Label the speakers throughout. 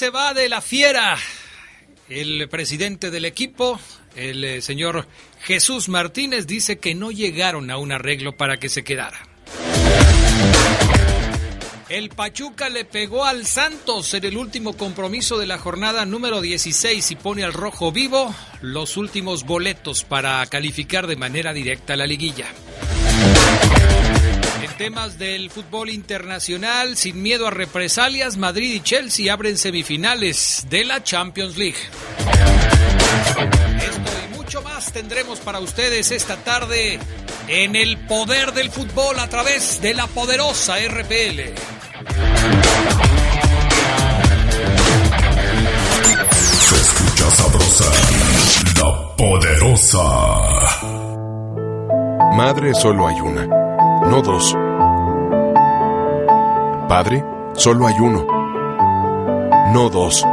Speaker 1: Se va de la fiera. El presidente del equipo, el eh, señor Jesús Martínez, dice que no llegaron a un arreglo para que se quedara. El Pachuca le pegó al Santos en el último compromiso de la jornada número 16 y pone al rojo vivo los últimos boletos para calificar de manera directa a la liguilla. Temas del fútbol internacional, sin miedo a represalias, Madrid y Chelsea abren semifinales de la Champions League. Esto y mucho más tendremos para ustedes esta tarde en el poder del fútbol a través de la poderosa RPL.
Speaker 2: Se escucha sabrosa, la poderosa.
Speaker 3: Madre solo hay una, no dos. Padre solo hay uno, no dos.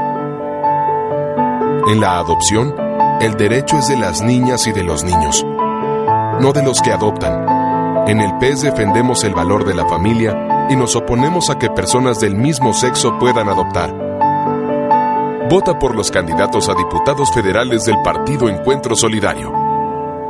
Speaker 3: En la adopción, el derecho es de las niñas y de los niños, no de los que adoptan. En el PES defendemos el valor de la familia y nos oponemos a que personas del mismo sexo puedan adoptar. Vota por los candidatos a diputados federales del Partido Encuentro Solidario.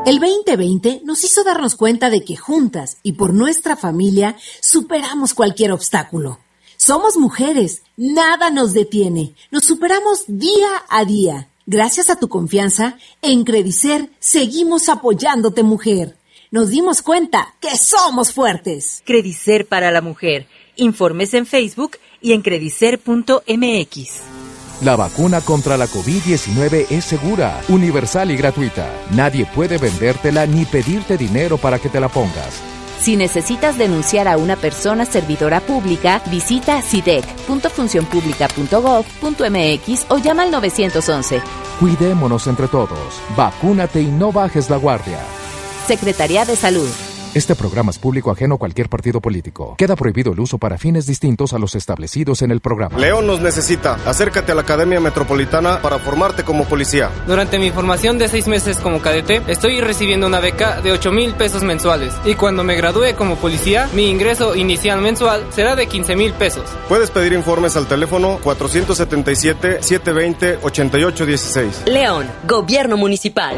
Speaker 4: El 2020 nos hizo darnos cuenta de que juntas y por nuestra familia superamos cualquier obstáculo. Somos mujeres, nada nos detiene, nos superamos día a día. Gracias a tu confianza, en Credicer seguimos apoyándote mujer. Nos dimos cuenta que somos fuertes.
Speaker 5: Credicer para la mujer. Informes en Facebook y en credicer.mx.
Speaker 6: La vacuna contra la COVID-19 es segura, universal y gratuita. Nadie puede vendértela ni pedirte dinero para que te la pongas.
Speaker 7: Si necesitas denunciar a una persona servidora pública, visita sidec.funcionpublica.gov.mx o llama al 911.
Speaker 6: Cuidémonos entre todos. Vacúnate y no bajes la guardia.
Speaker 7: Secretaría de Salud.
Speaker 6: Este programa es público ajeno a cualquier partido político. Queda prohibido el uso para fines distintos a los establecidos en el programa.
Speaker 8: León nos necesita. Acércate a la Academia Metropolitana para formarte como policía.
Speaker 9: Durante mi formación de seis meses como cadete, estoy recibiendo una beca de 8 mil pesos mensuales. Y cuando me gradúe como policía, mi ingreso inicial mensual será de 15 mil pesos.
Speaker 8: Puedes pedir informes al teléfono 477-720-8816.
Speaker 5: León, Gobierno Municipal.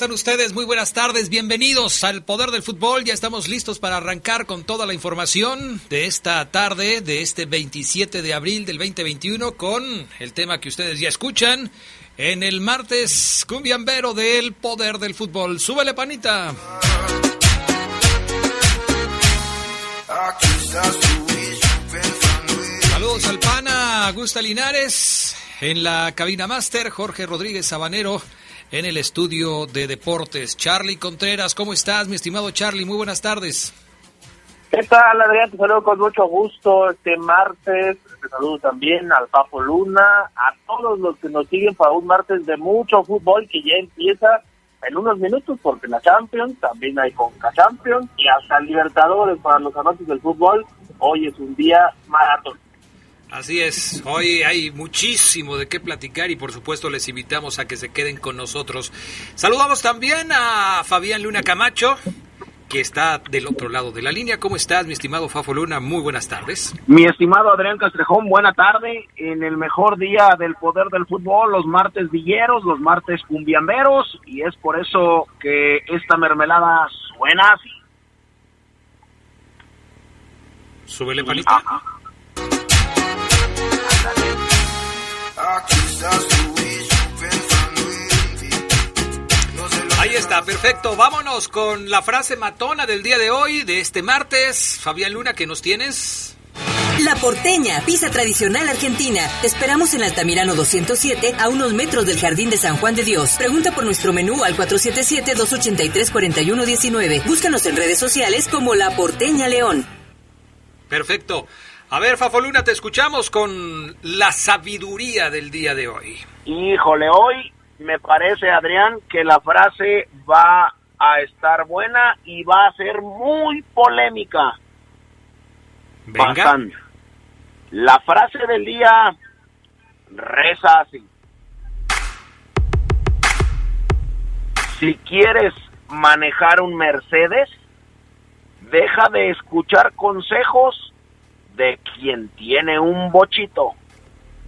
Speaker 1: están ustedes? Muy buenas tardes, bienvenidos al Poder del Fútbol. Ya estamos listos para arrancar con toda la información de esta tarde, de este 27 de abril del 2021, con el tema que ustedes ya escuchan en el martes cumbiambero del Poder del Fútbol. Súbele, panita. Saludos al pana Augusta Linares, en la cabina máster, Jorge Rodríguez Sabanero en el estudio de deportes. Charlie Contreras, ¿cómo estás, mi estimado Charlie? Muy buenas tardes.
Speaker 10: ¿Qué tal, Adrián? Te saludo con mucho gusto este martes. Te saludo también al Papo Luna, a todos los que nos siguen para un martes de mucho fútbol que ya empieza en unos minutos, porque la Champions, también hay Conca Champions y hasta Libertadores para los amantes del fútbol. Hoy es un día maratón.
Speaker 1: Así es, hoy hay muchísimo de qué platicar y por supuesto les invitamos a que se queden con nosotros. Saludamos también a Fabián Luna Camacho, que está del otro lado de la línea. ¿Cómo estás, mi estimado Fafo Luna? Muy buenas tardes.
Speaker 11: Mi estimado Adrián Castrejón, buena tarde. En el mejor día del poder del fútbol, los martes villeros, los martes cumbiamberos, y es por eso que esta mermelada suena así.
Speaker 1: Súbele, panita. Ahí está, perfecto. Vámonos con la frase matona del día de hoy, de este martes. Fabián Luna, ¿qué nos tienes?
Speaker 12: La Porteña, pizza tradicional argentina. Te esperamos en Altamirano 207, a unos metros del Jardín de San Juan de Dios. Pregunta por nuestro menú al 477-283-4119. Búscanos en redes sociales como La Porteña León.
Speaker 1: Perfecto. A ver, Fafoluna, te escuchamos con la sabiduría del día de hoy.
Speaker 11: Híjole, hoy me parece, Adrián, que la frase va a estar buena y va a ser muy polémica.
Speaker 1: Venga.
Speaker 11: Bastante. La frase del día reza así. Si quieres manejar un Mercedes, deja de escuchar consejos de quien tiene un bochito.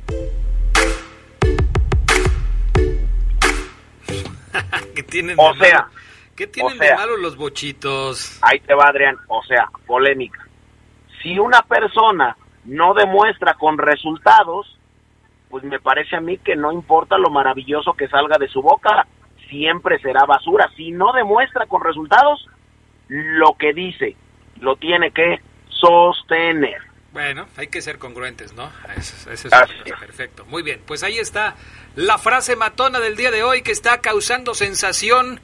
Speaker 1: ¿Qué tienen
Speaker 11: O
Speaker 1: de
Speaker 11: sea,
Speaker 1: malo? ¿Qué tienen
Speaker 11: o sea.
Speaker 1: de malo los bochitos?
Speaker 11: Ahí te va, Adrián. O sea, polémica. Si una persona no demuestra con resultados, pues me parece a mí que no importa lo maravilloso que salga de su boca, siempre será basura. Si no demuestra con resultados, lo que dice lo tiene que sostener.
Speaker 1: Bueno, hay que ser congruentes, ¿no? Eso, eso es perfecto. Muy bien, pues ahí está la frase matona del día de hoy que está causando sensación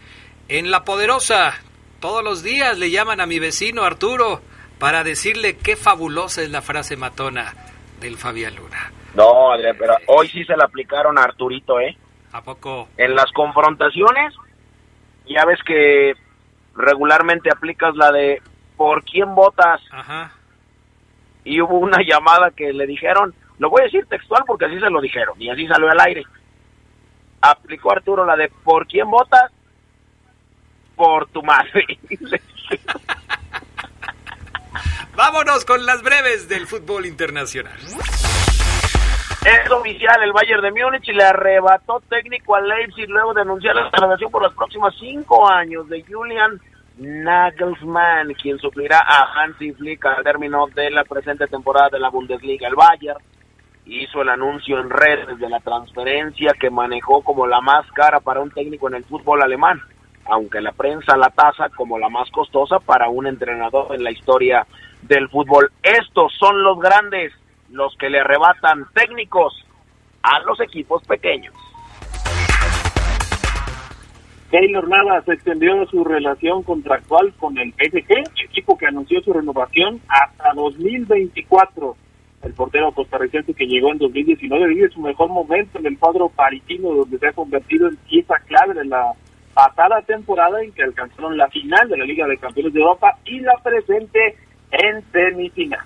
Speaker 1: en La Poderosa. Todos los días le llaman a mi vecino Arturo para decirle qué fabulosa es la frase matona del Fabián Luna.
Speaker 11: No, Adrián, pero hoy sí se la aplicaron a Arturito, ¿eh?
Speaker 1: ¿A poco?
Speaker 11: En las confrontaciones, ya ves que regularmente aplicas la de ¿por quién votas?
Speaker 1: Ajá.
Speaker 11: Y hubo una llamada que le dijeron, lo voy a decir textual porque así se lo dijeron, y así salió al aire. Aplicó Arturo la de ¿por quién votas? Por tu madre.
Speaker 1: Vámonos con las breves del fútbol internacional.
Speaker 11: Es oficial, el Bayern de Múnich le arrebató técnico al Leipzig luego de anunciar la renovación por los próximos cinco años de Julian Nagelsmann, quien suplirá a Hansi Flick al término de la presente temporada de la Bundesliga. El Bayern hizo el anuncio en redes de la transferencia que manejó como la más cara para un técnico en el fútbol alemán, aunque la prensa la tasa como la más costosa para un entrenador en la historia del fútbol. Estos son los grandes, los que le arrebatan técnicos a los equipos pequeños.
Speaker 10: Keylor Navas extendió su relación contractual con el PSG, equipo que anunció su renovación hasta 2024. El portero costarricense que llegó en 2019 vive su mejor momento en el cuadro parisino, donde se ha convertido en pieza clave de la pasada temporada en que alcanzaron la final de la Liga de Campeones de Europa y la presente en semifinal.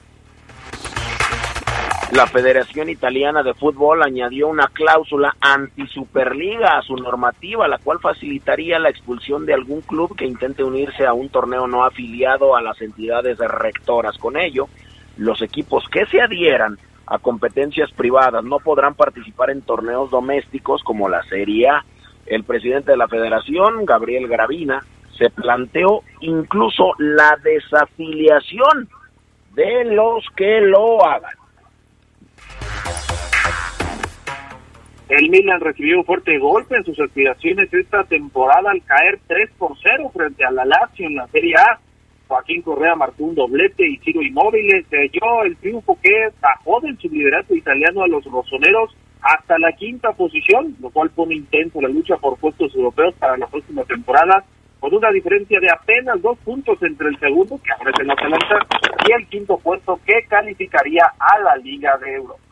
Speaker 11: La Federación Italiana de Fútbol añadió una cláusula anti-superliga a su normativa, la cual facilitaría la expulsión de algún club que intente unirse a un torneo no afiliado a las entidades rectoras. Con ello, los equipos que se adhieran a competencias privadas no podrán participar en torneos domésticos como la Serie A. El presidente de la federación, Gabriel Gravina, se planteó incluso la desafiliación de los que lo hagan.
Speaker 10: El Milan recibió un fuerte golpe en sus aspiraciones esta temporada al caer 3 por 0 frente a la Lazio en la Serie A. Joaquín Correa marcó un doblete y Ciro Inmóvil selló el triunfo que bajó del subliderato italiano a los rosoneros hasta la quinta posición, lo cual pone intenso la lucha por puestos europeos para la próxima temporada, con una diferencia de apenas dos puntos entre el segundo, que ahora es el y el quinto puesto que calificaría a la Liga de Europa.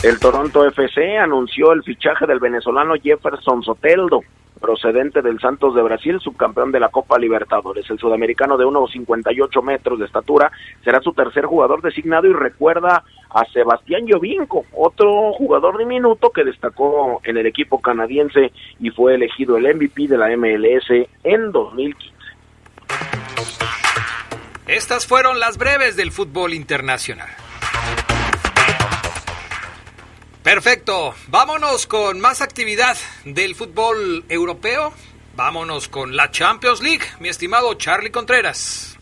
Speaker 11: El Toronto FC anunció el fichaje del venezolano Jefferson Soteldo, procedente del Santos de Brasil, subcampeón de la Copa Libertadores. El sudamericano de 1,58 metros de estatura será su tercer jugador designado y recuerda a Sebastián Llovinco, otro jugador diminuto que destacó en el equipo canadiense y fue elegido el MVP de la MLS en 2015.
Speaker 1: Estas fueron las breves del fútbol internacional. Perfecto, vámonos con más actividad del fútbol europeo. Vámonos con la Champions League, mi estimado Charlie Contreras.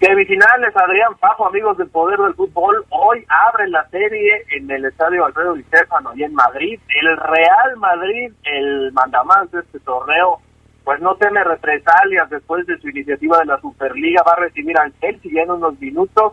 Speaker 10: Semifinales, Adrián Pajo, amigos del Poder del Fútbol. Hoy abre la serie en el Estadio Alfredo Di Stefano y en Madrid. El Real Madrid, el mandamás de este torneo, pues no teme represalias después de su iniciativa de la Superliga. Va a recibir al Chelsea ya en unos minutos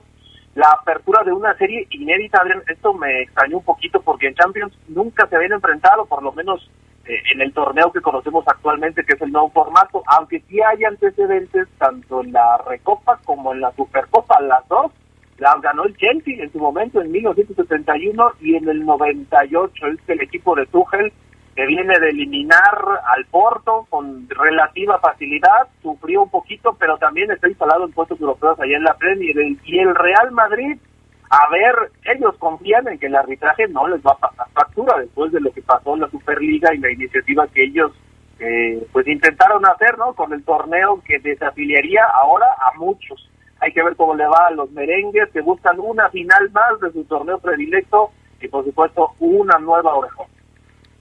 Speaker 10: la apertura de una serie inédita, Adrián, esto me extrañó un poquito porque en Champions nunca se habían enfrentado, por lo menos eh, en el torneo que conocemos actualmente, que es el nuevo formato, aunque sí hay antecedentes tanto en la Recopa como en la Supercopa, las dos las ganó el Chelsea en su momento en 1971 y en el 98 es el equipo de Tuchel que viene de eliminar al Porto con relativa facilidad, sufrió un poquito, pero también está instalado en puestos europeos allá en la Premier. Y el Real Madrid, a ver, ellos confían en que el arbitraje no les va a pasar factura después de lo que pasó en la Superliga y la iniciativa que ellos eh, pues intentaron hacer, ¿no? Con el torneo que desafiliaría ahora a muchos. Hay que ver cómo le va a los merengues que buscan una final más de su torneo predilecto y por supuesto una nueva orejón.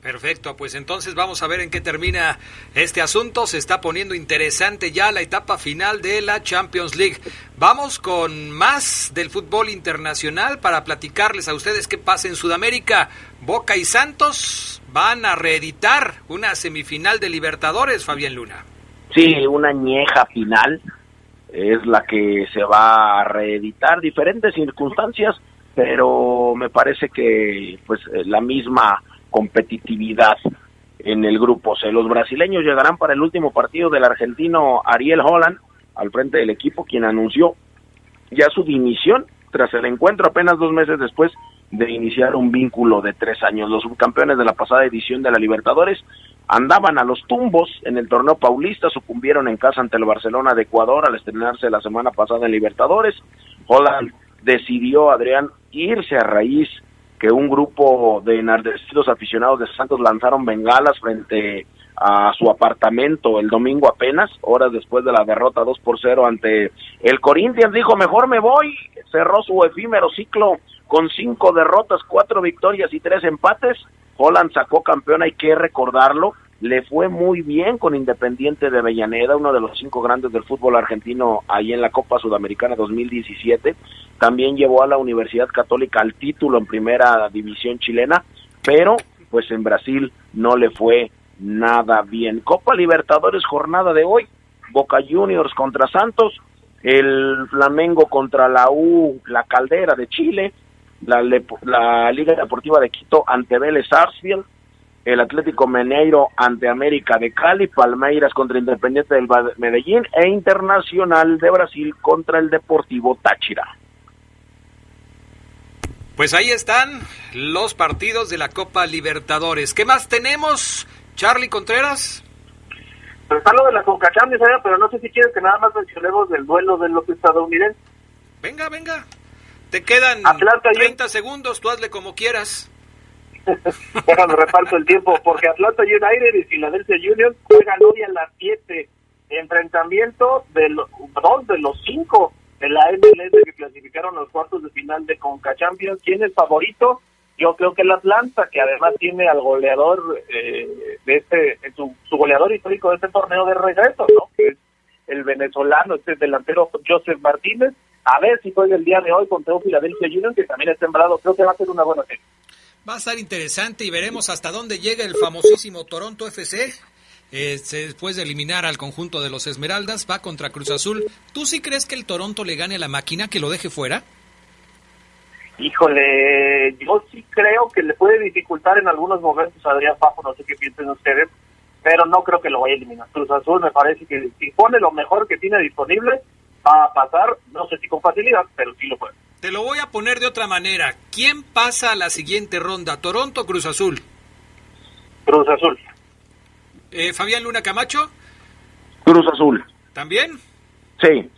Speaker 1: Perfecto, pues entonces vamos a ver en qué termina este asunto. Se está poniendo interesante ya la etapa final de la Champions League. Vamos con más del fútbol internacional para platicarles a ustedes qué pasa en Sudamérica. Boca y Santos van a reeditar una semifinal de Libertadores, Fabián Luna.
Speaker 11: Sí, una añeja final es la que se va a reeditar, diferentes circunstancias, pero me parece que pues la misma competitividad en el grupo C. Los brasileños llegarán para el último partido del argentino Ariel Holland al frente del equipo, quien anunció ya su dimisión tras el encuentro apenas dos meses después de iniciar un vínculo de tres años. Los subcampeones de la pasada edición de la Libertadores andaban a los tumbos en el torneo paulista, sucumbieron en casa ante el Barcelona de Ecuador al estrenarse la semana pasada en Libertadores. Holland decidió, Adrián, irse a raíz que un grupo de enardecidos aficionados de Santos lanzaron bengalas frente a su apartamento el domingo apenas, horas después de la derrota 2 por 0 ante el Corinthians, dijo mejor me voy, cerró su efímero ciclo con cinco derrotas, cuatro victorias y tres empates, Holland sacó campeón, hay que recordarlo, le fue muy bien con Independiente de Avellaneda, uno de los cinco grandes del fútbol argentino ahí en la Copa Sudamericana 2017. También llevó a la Universidad Católica al título en primera división chilena, pero pues en Brasil no le fue nada bien. Copa Libertadores jornada de hoy, Boca Juniors contra Santos, el Flamengo contra la U, la Caldera de Chile, la, la Liga Deportiva de Quito ante Vélez Sarsfield, el Atlético Mineiro ante América de Cali, Palmeiras contra Independiente del Medellín e Internacional de Brasil contra el Deportivo Táchira.
Speaker 1: Pues ahí están los partidos de la Copa Libertadores. ¿Qué más tenemos, Charlie Contreras?
Speaker 10: Pues está lo de la Conca pero no sé si quieres que nada más mencionemos del duelo de los estadounidenses.
Speaker 1: Venga, venga. Te quedan 30 segundos, tú hazle como quieras.
Speaker 10: Déjame reparto el tiempo, porque Atlanta United y Philadelphia Union juegan hoy a las 7. Enfrentamiento de los, dos de los cinco de la MLS que clasificaron los cuartos de final de Conca Champions. ¿Quién es favorito? Yo creo que el Atlanta, que además tiene al goleador eh, de este, su, su, goleador histórico de este torneo de regreso, ¿no? Que es el venezolano, este delantero Joseph Martínez. A ver si juega el día de hoy contra un Philadelphia Union, que también está sembrado. Creo que va a ser una buena serie.
Speaker 1: Va a estar interesante y veremos hasta dónde llega el famosísimo Toronto FC. Eh, después de eliminar al conjunto de los Esmeraldas, va contra Cruz Azul. ¿Tú sí crees que el Toronto le gane a la máquina, que lo deje fuera?
Speaker 10: Híjole, yo sí creo que le puede dificultar en algunos momentos a Adrián Fafo, no sé qué piensen ustedes, pero no creo que lo vaya a eliminar. Cruz Azul me parece que si pone lo mejor que tiene disponible, va a pasar, no sé si con facilidad, pero sí lo puede.
Speaker 1: Te lo voy a poner de otra manera. ¿Quién pasa a la siguiente ronda, Toronto o Cruz Azul?
Speaker 10: Cruz Azul.
Speaker 1: Eh, Fabián Luna Camacho,
Speaker 11: Cruz Azul.
Speaker 1: ¿también?
Speaker 11: Sí.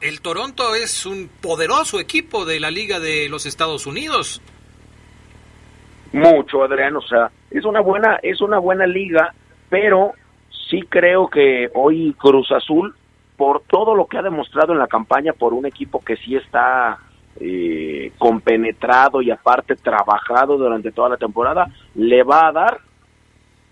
Speaker 1: El Toronto es un poderoso equipo de la Liga de los Estados Unidos.
Speaker 11: Mucho, Adrián, o sea, es una buena, es una buena liga, pero sí creo que hoy Cruz Azul, por todo lo que ha demostrado en la campaña, por un equipo que sí está eh, compenetrado y aparte trabajado durante toda la temporada, le va a dar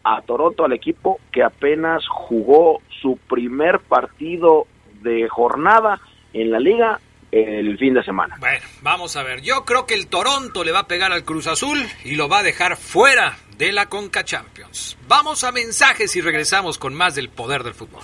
Speaker 11: a Toronto al equipo que apenas jugó su primer partido de jornada en la liga el fin de semana.
Speaker 1: Bueno, vamos a ver. Yo creo que el Toronto le va a pegar al Cruz Azul y lo va a dejar fuera de la Conca Champions. Vamos a mensajes y regresamos con más del poder del fútbol.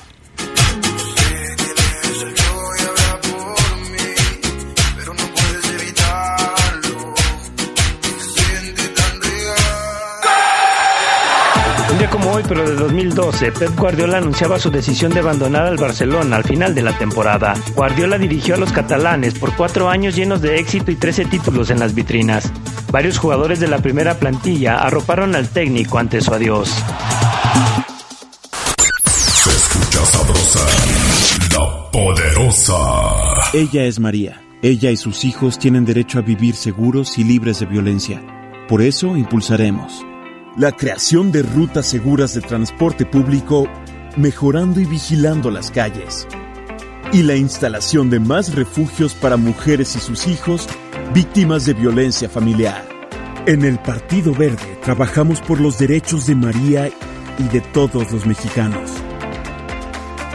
Speaker 13: Hoy, pero de 2012, Pep Guardiola anunciaba su decisión de abandonar al Barcelona al final de la temporada. Guardiola dirigió a los catalanes por cuatro años llenos de éxito y 13 títulos en las vitrinas. Varios jugadores de la primera plantilla arroparon al técnico ante su adiós.
Speaker 14: Se escucha sabrosa, la poderosa.
Speaker 15: Ella es María. Ella y sus hijos tienen derecho a vivir seguros y libres de violencia. Por eso impulsaremos la creación de rutas seguras de transporte público, mejorando y vigilando las calles. Y la instalación de más refugios para mujeres y sus hijos víctimas de violencia familiar. En el Partido Verde trabajamos por los derechos de María y de todos los mexicanos.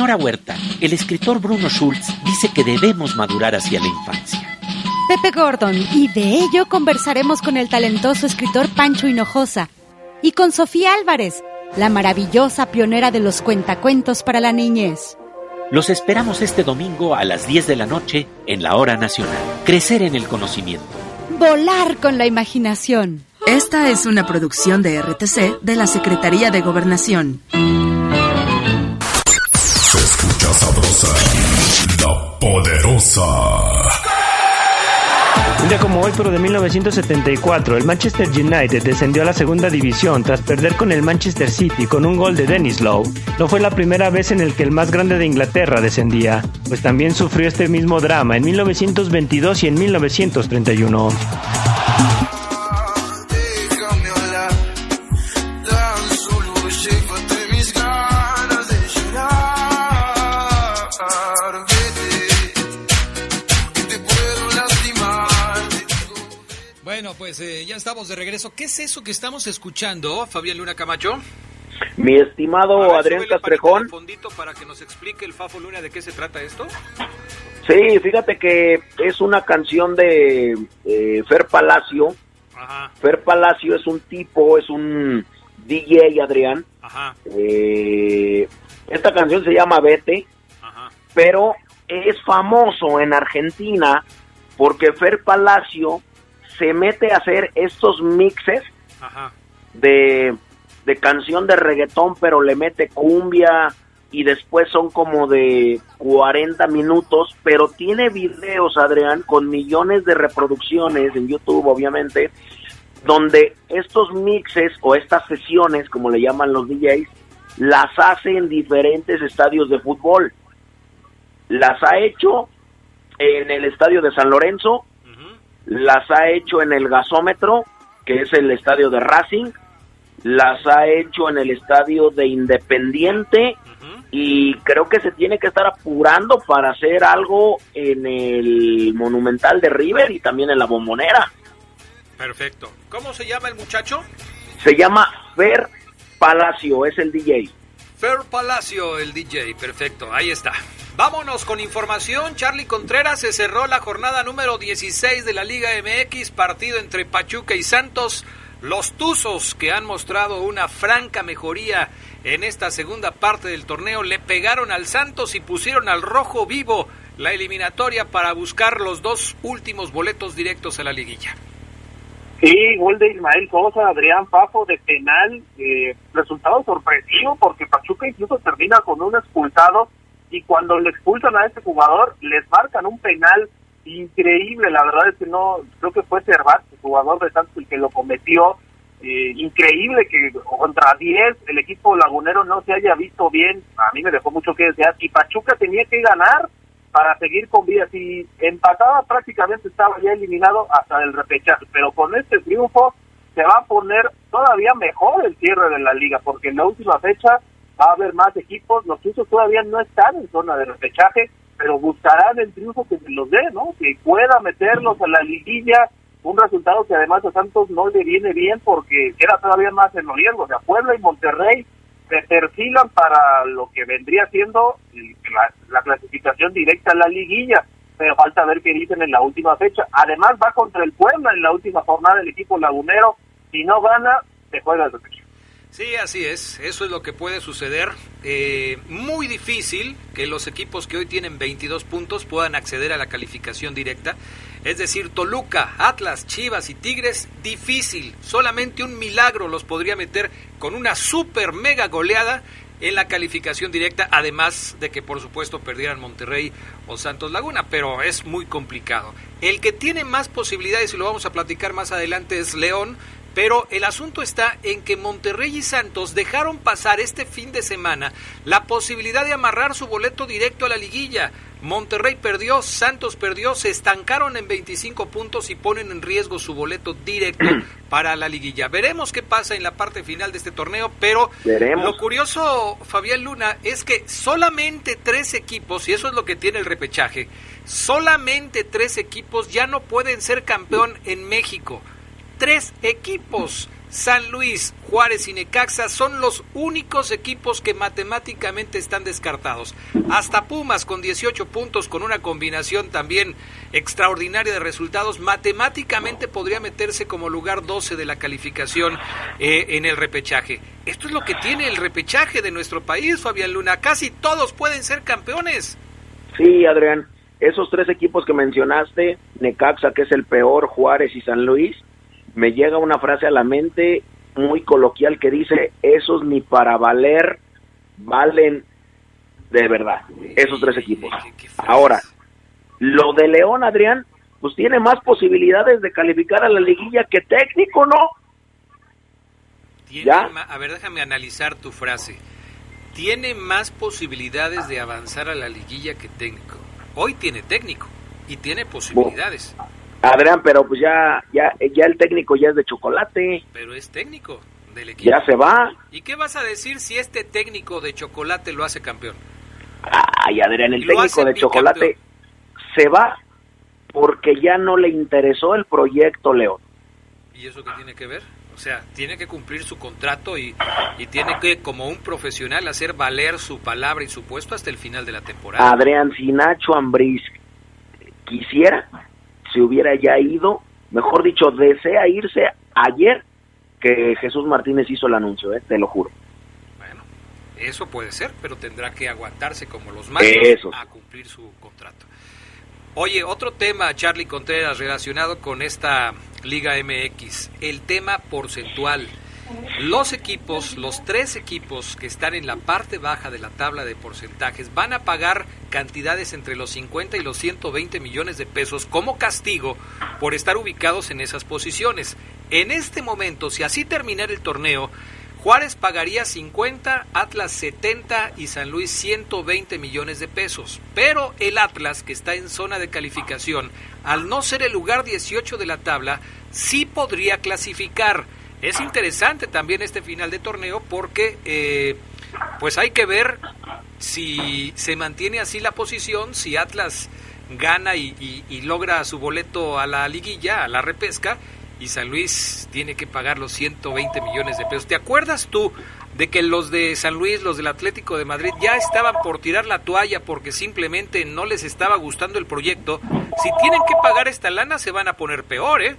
Speaker 16: Nora Huerta, el escritor Bruno Schultz dice que debemos madurar hacia la infancia.
Speaker 17: Pepe Gordon, y de ello conversaremos con el talentoso escritor Pancho Hinojosa y con Sofía Álvarez, la maravillosa pionera de los cuentacuentos para la niñez.
Speaker 16: Los esperamos este domingo a las 10 de la noche en la Hora Nacional. Crecer en el conocimiento.
Speaker 17: Volar con la imaginación.
Speaker 18: Esta es una producción de RTC de la Secretaría de Gobernación.
Speaker 14: Poderosa.
Speaker 13: Un día como hoy, pero de 1974, el Manchester United descendió a la segunda división tras perder con el Manchester City con un gol de Dennis Lowe. No fue la primera vez en el que el más grande de Inglaterra descendía, pues también sufrió este mismo drama en 1922 y en 1931.
Speaker 1: Pues eh, ya estamos de regreso. ¿Qué es eso que estamos escuchando, Fabián Luna Camacho?
Speaker 11: Mi estimado Adrián Castrejón.
Speaker 1: fondito para que nos explique el Fafo Luna de qué se trata esto.
Speaker 11: Sí, fíjate que es una canción de eh, Fer Palacio. Fer Palacio es un tipo, es un DJ, Adrián. Eh, esta canción se llama Vete, pero es famoso en Argentina porque Fer Palacio se mete a hacer estos mixes de, de canción de reggaetón, pero le mete cumbia y después son como de 40 minutos, pero tiene videos, Adrián, con millones de reproducciones en YouTube, obviamente, donde estos mixes o estas sesiones, como le llaman los DJs, las hace en diferentes estadios de fútbol. Las ha hecho en el estadio de San Lorenzo, las ha hecho en el gasómetro, que es el estadio de Racing, las ha hecho en el estadio de Independiente y creo que se tiene que estar apurando para hacer algo en el Monumental de River y también en la Bombonera.
Speaker 1: Perfecto. ¿Cómo se llama el muchacho?
Speaker 11: Se llama Fer Palacio es el DJ.
Speaker 1: Fer Palacio, el DJ, perfecto, ahí está. Vámonos con información. Charlie Contreras se cerró la jornada número 16 de la Liga MX, partido entre Pachuca y Santos. Los Tuzos, que han mostrado una franca mejoría en esta segunda parte del torneo, le pegaron al Santos y pusieron al rojo vivo la eliminatoria para buscar los dos últimos boletos directos a la liguilla.
Speaker 10: Sí, gol de Ismael Sosa, Adrián Pafo de penal, eh, resultado sorpresivo porque Pachuca incluso termina con un expulsado y cuando le expulsan a este jugador les marcan un penal increíble, la verdad es que no, creo que fue Cervantes, el jugador de Santos el que lo cometió, eh, increíble que contra 10 el equipo lagunero no se haya visto bien, a mí me dejó mucho que desear. Y Pachuca tenía que ganar para seguir con vida, si empataba prácticamente estaba ya eliminado hasta el repechaje, pero con este triunfo se va a poner todavía mejor el cierre de la liga, porque en la última fecha va a haber más equipos, los Tuzos todavía no están en zona de repechaje, pero buscarán el triunfo que se los dé, ¿no? Que pueda meterlos a la liguilla, un resultado que además a Santos no le viene bien porque queda todavía más en los riesgos. O sea, Puebla y Monterrey se perfilan para lo que vendría siendo la, la clasificación directa a la liguilla, pero falta ver qué dicen en la última fecha. Además va contra el Puebla en la última jornada del equipo lagunero, si no gana, se juega el repechaje.
Speaker 1: Sí, así es. Eso es lo que puede suceder. Eh, muy difícil que los equipos que hoy tienen 22 puntos puedan acceder a la calificación directa. Es decir, Toluca, Atlas, Chivas y Tigres, difícil. Solamente un milagro los podría meter con una super mega goleada en la calificación directa, además de que por supuesto perdieran Monterrey o Santos Laguna, pero es muy complicado. El que tiene más posibilidades, y lo vamos a platicar más adelante, es León, pero el asunto está en que Monterrey y Santos dejaron pasar este fin de semana la posibilidad de amarrar su boleto directo a la liguilla. Monterrey perdió, Santos perdió, se estancaron en 25 puntos y ponen en riesgo su boleto directo para la liguilla. Veremos qué pasa en la parte final de este torneo, pero lo curioso, Fabián Luna, es que solamente tres equipos, y eso es lo que tiene el repechaje, solamente tres equipos ya no pueden ser campeón en México tres equipos. San Luis, Juárez y Necaxa son los únicos equipos que matemáticamente están descartados. Hasta Pumas con 18 puntos, con una combinación también extraordinaria de resultados, matemáticamente podría meterse como lugar 12 de la calificación eh, en el repechaje. Esto es lo que tiene el repechaje de nuestro país, Fabián Luna. Casi todos pueden ser campeones.
Speaker 11: Sí, Adrián. Esos tres equipos que mencionaste, Necaxa, que es el peor, Juárez y San Luis, me llega una frase a la mente muy coloquial que dice, esos ni para valer valen de verdad, esos tres equipos. Ahora, lo de León, Adrián, pues tiene más posibilidades de calificar a la liguilla que técnico, ¿no?
Speaker 1: ¿Ya? A ver, déjame analizar tu frase. Tiene más posibilidades de avanzar a la liguilla que técnico. Hoy tiene técnico y tiene posibilidades.
Speaker 11: Adrián, pero pues ya, ya, ya el técnico ya es de chocolate.
Speaker 1: Pero es técnico del equipo.
Speaker 11: Ya se va.
Speaker 1: ¿Y qué vas a decir si este técnico de chocolate lo hace campeón?
Speaker 11: Ay, Adrián, el técnico de chocolate se va porque ya no le interesó el proyecto León.
Speaker 1: ¿Y eso qué tiene que ver? O sea, tiene que cumplir su contrato y, y tiene que, como un profesional, hacer valer su palabra y su puesto hasta el final de la temporada.
Speaker 11: Adrián, si Nacho Ambriz quisiera, se hubiera ya ido, mejor dicho, desea irse ayer que Jesús Martínez hizo el anuncio, ¿eh? te lo juro.
Speaker 1: Bueno, eso puede ser, pero tendrá que aguantarse como los machos a cumplir su contrato. Oye, otro tema, Charlie Contreras, relacionado con esta Liga MX, el tema porcentual. Los equipos, los tres equipos que están en la parte baja de la tabla de porcentajes van a pagar cantidades entre los 50 y los 120 millones de pesos como castigo por estar ubicados en esas posiciones. En este momento, si así terminara el torneo, Juárez pagaría 50, Atlas 70 y San Luis 120 millones de pesos. Pero el Atlas, que está en zona de calificación, al no ser el lugar 18 de la tabla, sí podría clasificar es interesante también este final de torneo porque eh, pues hay que ver si se mantiene así la posición, si Atlas gana y, logra su boleto a la liguilla, a la repesca, y San Luis tiene que pagar los 120 millones de pesos. ¿Te acuerdas tú de que los de San Luis, los del Atlético de Madrid, ya estaban por tirar la toalla porque simplemente no les estaba gustando el proyecto. Si tienen que pagar esta lana, se van a poner peor, ¿eh?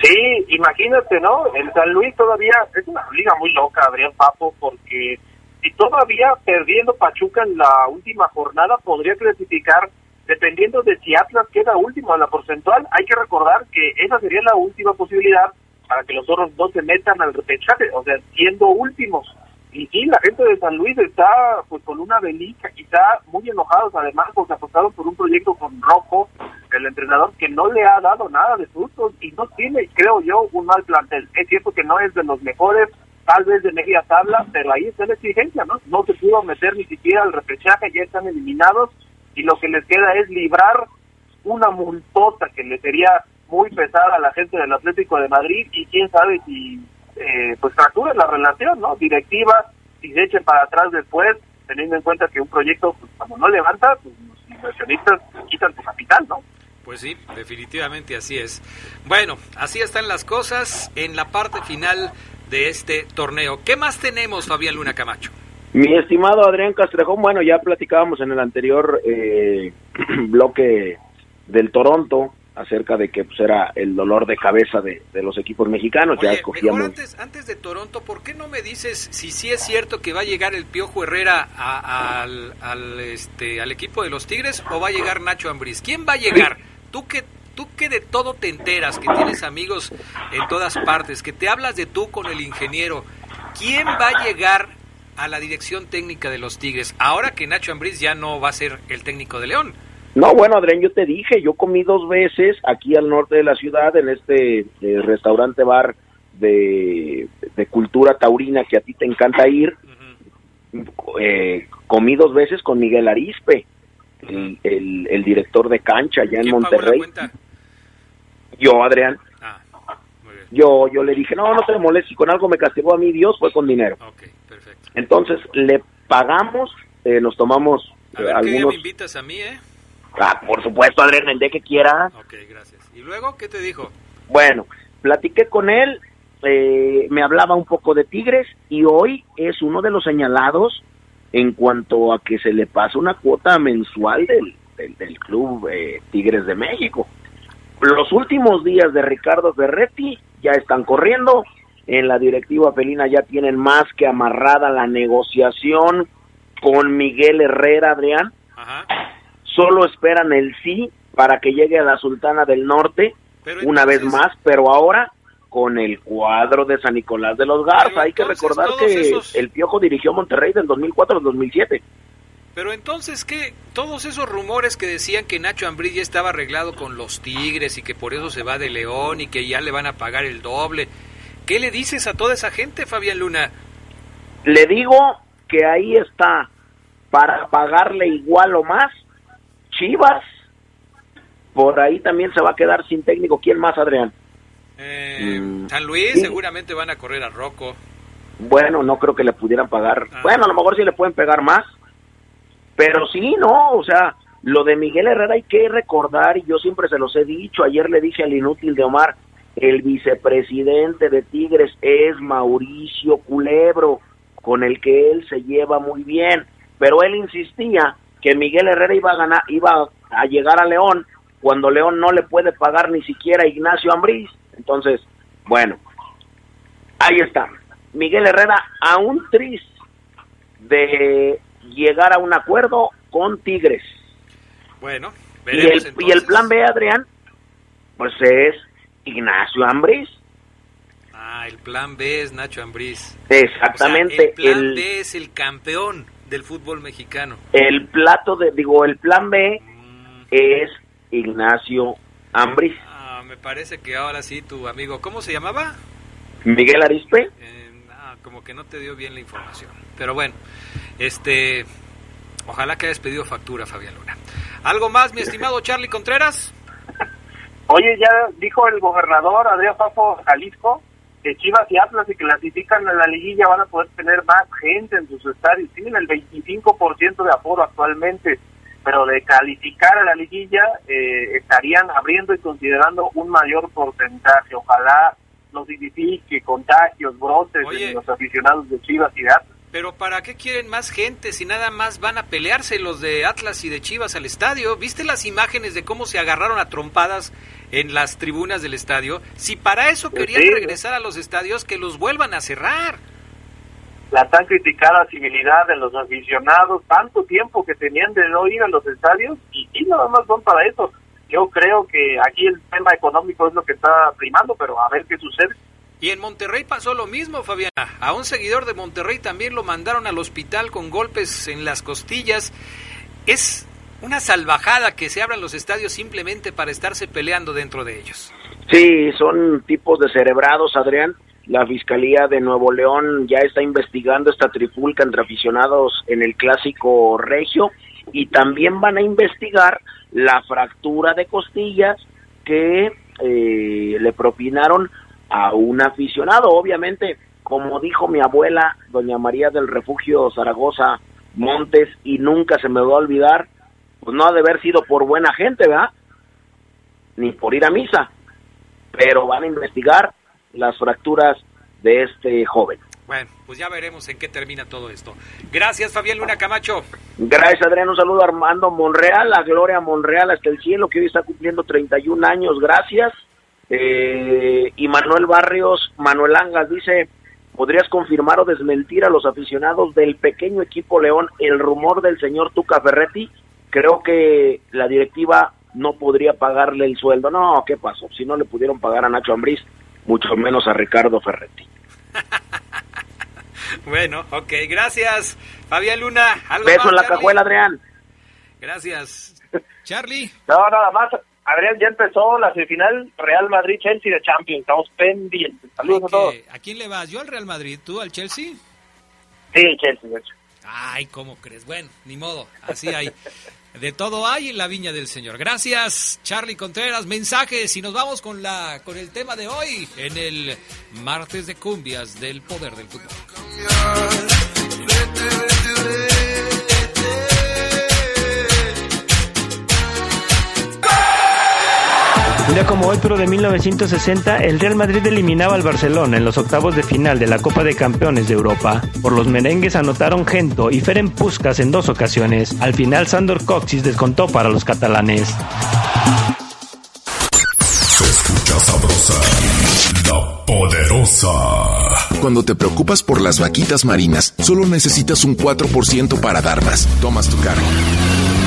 Speaker 10: Sí, imagínate, ¿no? El San Luis todavía es una liga muy loca, Adrián Papo, porque si todavía perdiendo Pachuca en la última jornada podría clasificar dependiendo de si Atlas queda último en la porcentual. Hay que recordar que esa sería la última posibilidad para que los otros dos se metan al repechaje, o sea, siendo últimos. Y sí, la gente de San Luis está pues con una velita, quizá muy enojados además porque apostaron por un proyecto con Rojo, el entrenador que no le ha dado nada de frutos y no tiene, creo yo, un mal plantel. Es cierto que no es de los mejores, tal vez de media tabla, pero ahí está la exigencia, ¿no? No se pudo meter ni siquiera al repechaje, ya están eliminados y lo que les queda es librar una multota que le sería muy pesada a la gente del Atlético de Madrid y quién sabe si eh, pues fracturen la relación, ¿no? Directiva, si se echen para atrás después, teniendo en cuenta que un proyecto, pues, cuando no levanta, pues, los inversionistas quitan su capital, ¿no?
Speaker 1: Pues sí, definitivamente así es. Bueno, así están las cosas en la parte final de este torneo. ¿Qué más tenemos, Fabián Luna Camacho?
Speaker 11: Mi estimado Adrián Castrejón, bueno, ya platicábamos en el anterior eh, bloque del Toronto acerca de que pues, era el dolor de cabeza de, los equipos mexicanos. ya escogíamos.
Speaker 1: Antes, antes de Toronto, ¿por qué no me dices si sí es cierto que va a llegar el Piojo Herrera al, al, este, al equipo de los Tigres o va a llegar Nacho Ambriz? ¿Quién va a llegar? Tú que tú que de todo te enteras, que tienes amigos en todas partes, que te hablas de tú con el ingeniero, ¿quién va a llegar a la dirección técnica de los Tigres, ahora que Nacho Ambriz ya no va a ser el técnico de León.
Speaker 11: No, bueno, Adrián, yo te dije, yo comí dos veces aquí al norte de la ciudad en este eh, restaurante bar de, cultura taurina que a ti te encanta ir. Eh, comí dos veces con Miguel Arispe, el, el, director de cancha allá en Monterrey. Yo, Adrián. Ah, yo, yo le dije, no, no te molestes, si con algo me castigó a mí Dios, fue con dinero. Entonces le pagamos, eh, nos tomamos
Speaker 1: a ver,
Speaker 11: algunos...
Speaker 1: me invitas a mí, eh?
Speaker 11: Ah, por supuesto, Adrián, el que quiera.
Speaker 1: Ok, gracias. ¿Y luego qué te dijo?
Speaker 11: Bueno, platiqué con él, eh, me hablaba un poco de Tigres y hoy es uno de los señalados en cuanto a que se le pasa una cuota mensual del, del, club eh, Tigres de México. Los últimos días de Ricardo Ferretti ya están corriendo, en la directiva felina ya tienen más que amarrada la negociación con Miguel Herrera, Adrián. Solo esperan el sí para que llegue a la Sultana del Norte una vez más, pero ahora con el cuadro de San Nicolás de los Garza. Hay que recordar que el Piojo dirigió Monterrey del 2004 al 2007.
Speaker 1: Pero entonces, ¿qué? Todos esos rumores que decían que Nacho Ambriz ya estaba arreglado con los Tigres y que por eso se va de León y que ya le van a pagar el doble. ¿Qué le dices a toda esa gente, Fabián Luna?
Speaker 11: Le digo que ahí está para pagarle igual o más Chivas. Por ahí también se va a quedar sin técnico. ¿Quién más, Adrián?
Speaker 1: Eh, mm, San Luis, seguramente van a correr a Rocco.
Speaker 11: Bueno, no creo que le pudieran pagar. Ah. Bueno, a lo mejor sí le pueden pegar más. Pero sí, no, o sea, lo de Miguel Herrera hay que recordar, y yo siempre se los he dicho, ayer le dije al inútil de Omar, el vicepresidente de Tigres es Mauricio Culebro, con el que él se lleva muy bien, pero él insistía que Miguel Herrera iba a ganar, iba a llegar a León cuando León no le puede pagar ni siquiera a Ignacio Ambriz. Entonces, bueno, ahí está. Miguel Herrera a un tris de llegar a un acuerdo con Tigres.
Speaker 1: Bueno,
Speaker 11: y el, y el plan B, Adrián, pues es Ignacio Ambriz.
Speaker 1: Ah, el plan B es Nacho Ambriz.
Speaker 11: Exactamente.
Speaker 1: el plan B es el campeón del fútbol mexicano.
Speaker 11: El plato de, digo, el plan B mm. es Ignacio Ambriz.
Speaker 1: Ah, me parece que ahora sí tu amigo, ¿cómo se llamaba?
Speaker 11: Miguel Arispe.
Speaker 1: Eh, como que no te dio bien la información. Pero bueno, este, ojalá que hayas pedido factura, Fabián Luna. ¿Algo más, mi estimado Charlie Contreras?
Speaker 10: Oye, ya dijo el gobernador Adrián Fafo Jalisco que Chivas y Atlas si clasifican a la liguilla van a poder tener más gente en sus estadios. Tienen el 25% de aforo actualmente, pero de calificar a la liguilla eh, estarían abriendo y considerando un mayor porcentaje. Ojalá no signifique contagios, brotes de los aficionados de Chivas y Atlas.
Speaker 1: Pero ¿para qué quieren más gente si nada más van a pelearse los de Atlas y de Chivas al estadio? ¿Viste las imágenes de cómo se agarraron a trompadas en las tribunas del estadio? Si para eso
Speaker 10: Pues
Speaker 1: querían
Speaker 10: sí.
Speaker 1: regresar a los estadios, que los vuelvan a cerrar.
Speaker 10: La tan criticada civilidad de los aficionados, tanto tiempo que tenían de no ir a los estadios y, y nada más son para eso. Yo creo que aquí el tema económico es lo que está primando, pero a ver qué sucede.
Speaker 1: Y en Monterrey pasó lo mismo, Fabián. A un seguidor de Monterrey también lo mandaron al hospital con golpes en las costillas. Es una salvajada que se abran los estadios simplemente para estarse peleando dentro de ellos.
Speaker 11: Sí, son tipos de cerebrados, Adrián. La Fiscalía de Nuevo León ya está investigando esta trifulca entre aficionados en el clásico regio y también van a investigar la fractura de costillas que eh, le propinaron a un aficionado. Obviamente, como dijo mi abuela, doña María del Refugio Zaragoza Montes, y nunca se me va a olvidar, pues no ha de haber sido por buena gente, ¿verdad? Ni por ir a misa, pero van a investigar las fracturas de este joven.
Speaker 1: Bueno, pues ya veremos en qué termina todo esto. Gracias, Fabián Luna Camacho.
Speaker 11: Gracias, Adrián. Un saludo a Armando Monreal, a Gloria Monreal hasta el cielo, que hoy está cumpliendo 31 años. Gracias. Eh, y Manuel Barrios, Manuel Angas dice, ¿podrías confirmar o desmentir a los aficionados del pequeño equipo León el rumor del señor Tuca Ferretti? Creo que la directiva no podría pagarle el sueldo. No, ¿qué pasó? Si no le pudieron pagar a Nacho Ambriz, mucho menos a Ricardo Ferretti.
Speaker 1: Bueno, ok, gracias. Fabián Luna, algo
Speaker 11: Beso
Speaker 1: más,
Speaker 11: en la
Speaker 1: Charlie?
Speaker 11: cajuela, Adrián.
Speaker 1: Gracias. Charlie.
Speaker 10: No, nada más. Adrián, ya empezó la semifinal Real Madrid-Chelsea de Champions. Estamos pendientes. Saludos a todos.
Speaker 1: ¿A quién le vas? ¿Yo al Real Madrid? ¿Tú al Chelsea?
Speaker 10: Sí, Chelsea, de hecho.
Speaker 1: Ay, ¿cómo crees? Bueno, ni modo, así hay. De todo hay en la viña del Señor. Gracias, Charlie Contreras. Mensajes y nos vamos con la con el tema de hoy en el martes de cumbias del poder del fútbol.
Speaker 13: Un día como hoy, pero de 1960, el Real Madrid eliminaba al Barcelona en los octavos de final de la Copa de Campeones de Europa. Por los merengues anotaron Gento y Ferenc Puskas en dos ocasiones. Al final, Sandor Coxis descontó para los catalanes.
Speaker 14: Se escucha sabrosa, la poderosa.
Speaker 3: Cuando te preocupas por las vaquitas marinas, solo necesitas un 4% para dar más. Tomas tu cargo.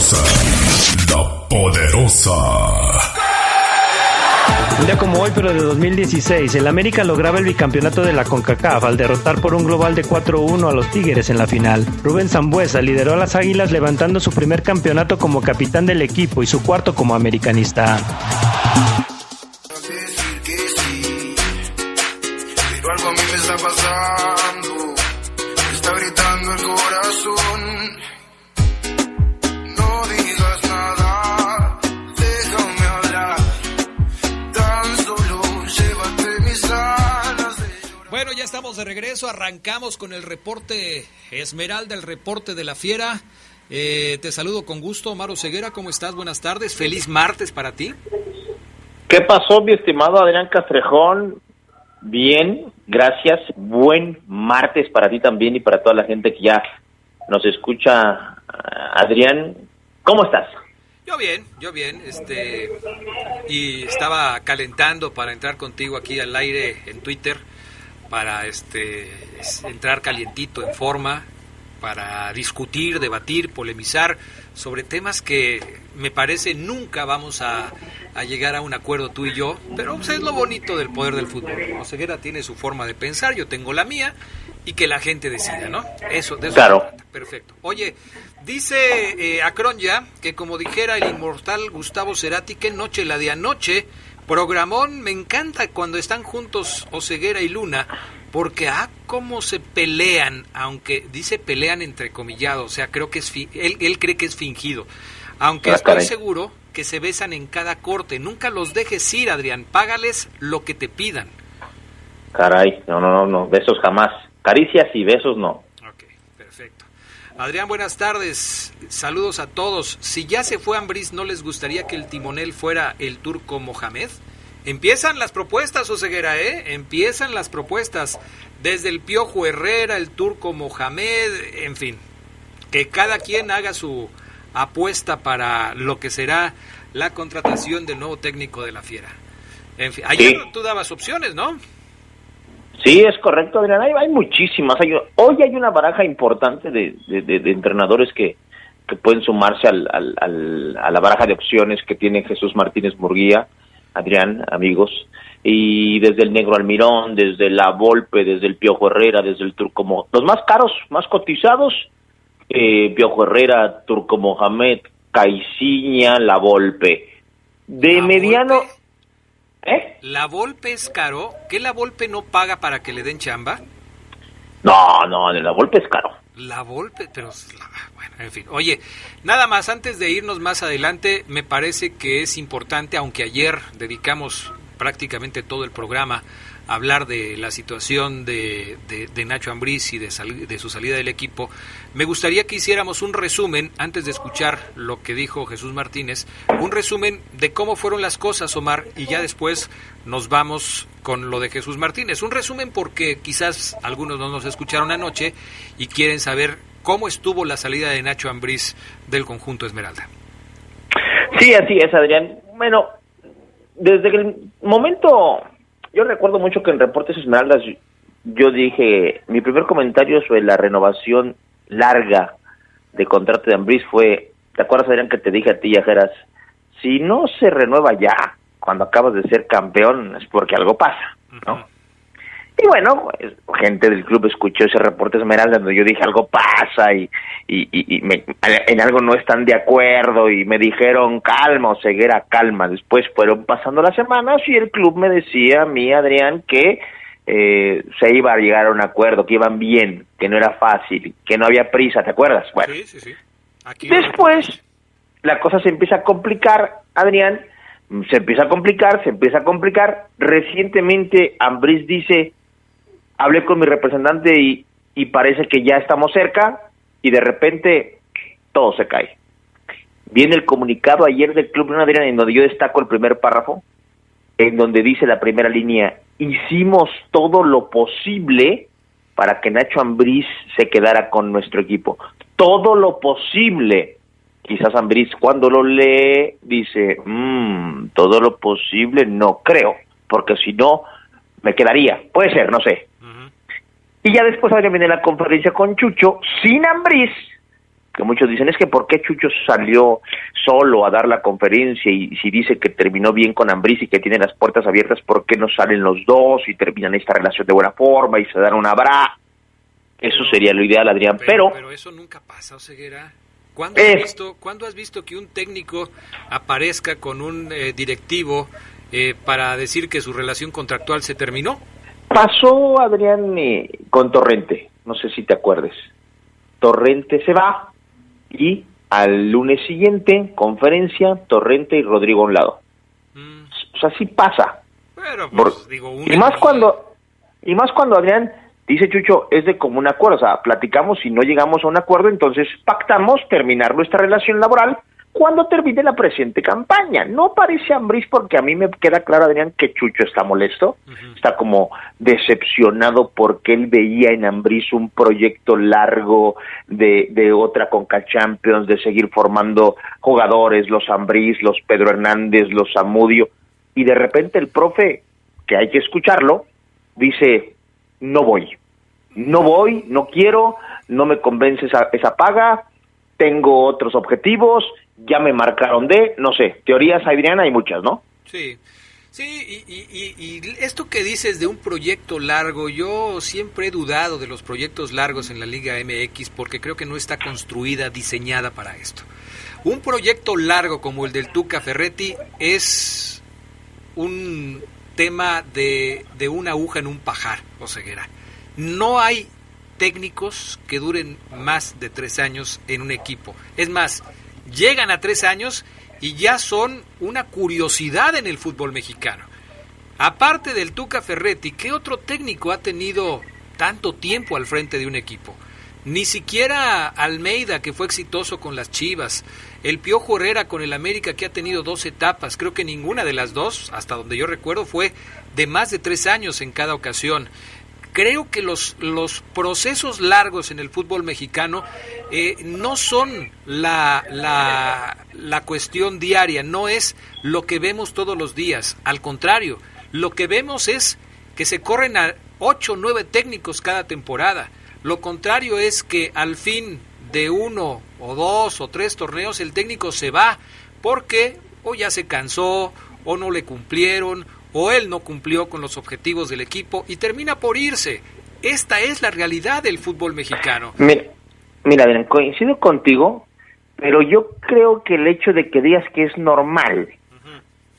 Speaker 14: La poderosa.
Speaker 13: Un día como hoy, pero de 2016, el América lograba el bicampeonato de la CONCACAF al derrotar por un global de 4-1 a los Tigres en la final. Rubén Zambuesa lideró a las Águilas levantando su primer campeonato como capitán del equipo y su cuarto como americanista.
Speaker 1: Estamos de regreso. Arrancamos con el reporte Esmeralda, el reporte de la fiera. Eh, te saludo con gusto, Maro Ceguera. ¿Cómo estás? Buenas tardes. Feliz martes para ti.
Speaker 19: ¿Qué pasó, mi estimado Adrián Castrejón? Bien, gracias. Buen martes para ti también y para toda la gente que ya nos escucha. Adrián, ¿cómo estás?
Speaker 1: Yo bien, yo bien. Este y estaba calentando para entrar contigo aquí al aire en Twitter para este es- entrar calientito en forma para discutir, debatir, polemizar sobre temas que me parece nunca vamos a a llegar a un acuerdo tú y yo, pero pues, es lo bonito del poder del fútbol. Oseguera tiene su forma de pensar, yo tengo la mía y que la gente decida, ¿no? Eso, de eso
Speaker 19: Claro.
Speaker 1: trata. Perfecto. Oye, dice eh, Acronya que como dijera el inmortal Gustavo Cerati, que noche la de anoche, programón, me encanta cuando están juntos Oseguera y Luna, porque ah, cómo se pelean, aunque dice pelean entrecomillado, o sea, creo que es fi- él, él cree que es fingido. Aunque
Speaker 19: Ah,
Speaker 1: estoy
Speaker 19: caray.
Speaker 1: seguro que se besan en cada corte. Nunca los dejes ir, Adrián. Págales lo que te pidan.
Speaker 19: Caray, no, no, no, no, besos jamás. Caricias y besos no.
Speaker 1: Adrián, buenas tardes. Saludos a todos. Si ya se fue Ambriz, ¿no les gustaría que el timonel fuera el turco Mohamed? Empiezan las propuestas, Oseguera, ¿eh? Empiezan las propuestas. Desde el Piojo Herrera, el turco Mohamed, en fin. Que cada quien haga su apuesta para lo que será la contratación del nuevo técnico de la Fiera. En fin, ayer
Speaker 19: Sí.
Speaker 1: tú dabas opciones, ¿no?
Speaker 19: Sí, es correcto, Adrián. Hay, hay muchísimas. Hay- hoy hay una baraja importante de, de- de- de entrenadores que, que pueden sumarse al, al- al- a la baraja de opciones que tiene Jesús Martínez Murguía, Adrián, amigos. Y desde el Negro Almirón, desde la Volpe, desde el Piojo Herrera, desde el Turco Los más caros, más cotizados, eh, Piojo Herrera, Turco Mohamed, Caiciña, la Volpe. De mediano... ¿Eh?
Speaker 1: La Volpe es caro. ¿Qué la Volpe no paga para que le den chamba?
Speaker 19: No, no, la Volpe es caro.
Speaker 1: La Volpe, pero bueno, en fin. Oye, nada más antes de irnos más adelante, me parece que es importante, aunque ayer dedicamos prácticamente todo el programa hablar de la situación de, de- Nacho Ambriz y de, sali- de su salida del equipo, me gustaría que hiciéramos un resumen, antes de escuchar lo que dijo Jesús Martínez, un resumen de cómo fueron las cosas, Omar, y ya después nos vamos con lo de Jesús Martínez. Un resumen porque quizás algunos no nos escucharon anoche y quieren saber cómo estuvo la salida de Nacho Ambriz del conjunto Esmeralda.
Speaker 19: Sí, así es, Adrián. Bueno, desde el momento, yo recuerdo mucho que en Reportes Esmeraldas yo dije, mi primer comentario sobre la renovación larga de contrato de Ambriz fue, ¿te acuerdas, Adrián, que te dije a ti, Ajeras? Si no se renueva ya, cuando acabas de ser campeón, es porque algo pasa, ¿no? Y bueno, pues, gente del club escuchó ese reporte Esmeralda donde yo dije algo pasa y, y, y- y me- en algo no están de acuerdo y me dijeron calma o ceguera calma. Después fueron pasando las semanas y el club me decía a mí, Adrián, que eh, se iba a llegar a un acuerdo, que iban bien, que no era fácil, que no había prisa, ¿te acuerdas? Bueno,
Speaker 1: Sí, sí, sí. Aquí
Speaker 19: Después, la cosa se empieza a complicar, Adrián, se empieza a complicar, se empieza a complicar. Recientemente, Ambris dice, hablé con mi representante y, parece que ya estamos cerca, y de repente todo se cae. Viene el comunicado ayer del Club León Adrián, en donde yo destaco el primer párrafo, en donde dice la primera línea, hicimos todo lo posible para que Nacho Ambriz se quedara con nuestro equipo. Todo lo posible. Quizás Ambriz cuando lo lee dice, "Mm, todo lo posible no creo, porque si no me quedaría. Puede ser, no sé. Y ya después ahora viene la conferencia con Chucho sin Ambriz, que muchos dicen, es que ¿por qué Chucho salió solo a dar la conferencia y si dice que terminó bien con Ambriz y que tiene las puertas abiertas, ¿por qué no salen los dos y terminan esta relación de buena forma y se dan un abrazo? Eso sería lo ideal, Adrián, pero...
Speaker 1: Pero eso nunca pasa, Oseguera. ¿Cuándo,
Speaker 19: Eh.
Speaker 1: has visto, ¿Cuándo has visto que un técnico aparezca con un eh, directivo eh, para decir que su relación contractual se terminó?
Speaker 19: Pasó Adrián eh, con Torrente, no sé si te acuerdes. Torrente se va y al lunes siguiente, conferencia, Torrente y Rodrigo a un lado. O sea, sí pasa.
Speaker 1: Pero,
Speaker 19: Por-
Speaker 1: pues, digo,
Speaker 19: y más cuando y más cuando Adrián dice Chucho es de común acuerdo, o sea, platicamos y no llegamos a un acuerdo, entonces pactamos terminar nuestra relación laboral cuando termine la presente campaña. No parece Ambriz porque a mí me queda claro Adrián que Chucho está molesto, está como decepcionado porque él veía en Ambriz un proyecto largo de, de otra Conca Champions, de seguir formando jugadores, los Ambriz, los Pedro Hernández, los Zamudio, y de repente el profe, que hay que escucharlo, dice, no voy, no voy, no quiero, no me convence esa, esa paga, tengo otros objetivos, ya me marcaron de, no sé, teorías, Adriana, hay muchas, ¿no?
Speaker 1: Sí. Sí, y, y, esto que dices de un proyecto largo, yo siempre he dudado de los proyectos largos en la Liga MX porque creo que no está construida, diseñada para esto. Un proyecto largo como el del Tuca Ferretti es un tema de, de una aguja en un pajar, o ceguera. No hay técnicos que duren más de tres años en un equipo. Es más, llegan a tres años y ya son una curiosidad en el fútbol mexicano. Aparte del Tuca Ferretti, ¿qué otro técnico ha tenido tanto tiempo al frente de un equipo? Ni siquiera Almeida, que fue exitoso con las Chivas, el Piojo Herrera con el América, que ha tenido dos etapas, creo que ninguna de las dos, hasta donde yo recuerdo, fue de más de tres años en cada ocasión creo que los, los procesos largos en el fútbol mexicano eh, no son la, la, la cuestión diaria, no es lo que vemos todos los días. Al contrario, lo que vemos es que se corren a ocho o nueve técnicos cada temporada. Lo contrario es que al fin de uno o dos o tres torneos el técnico se va porque o ya se cansó o no le cumplieron o él no cumplió con los objetivos del equipo y termina por irse. Esta es la realidad del fútbol mexicano.
Speaker 19: Mira, mira coincido contigo, pero yo creo que el hecho de que digas que es normal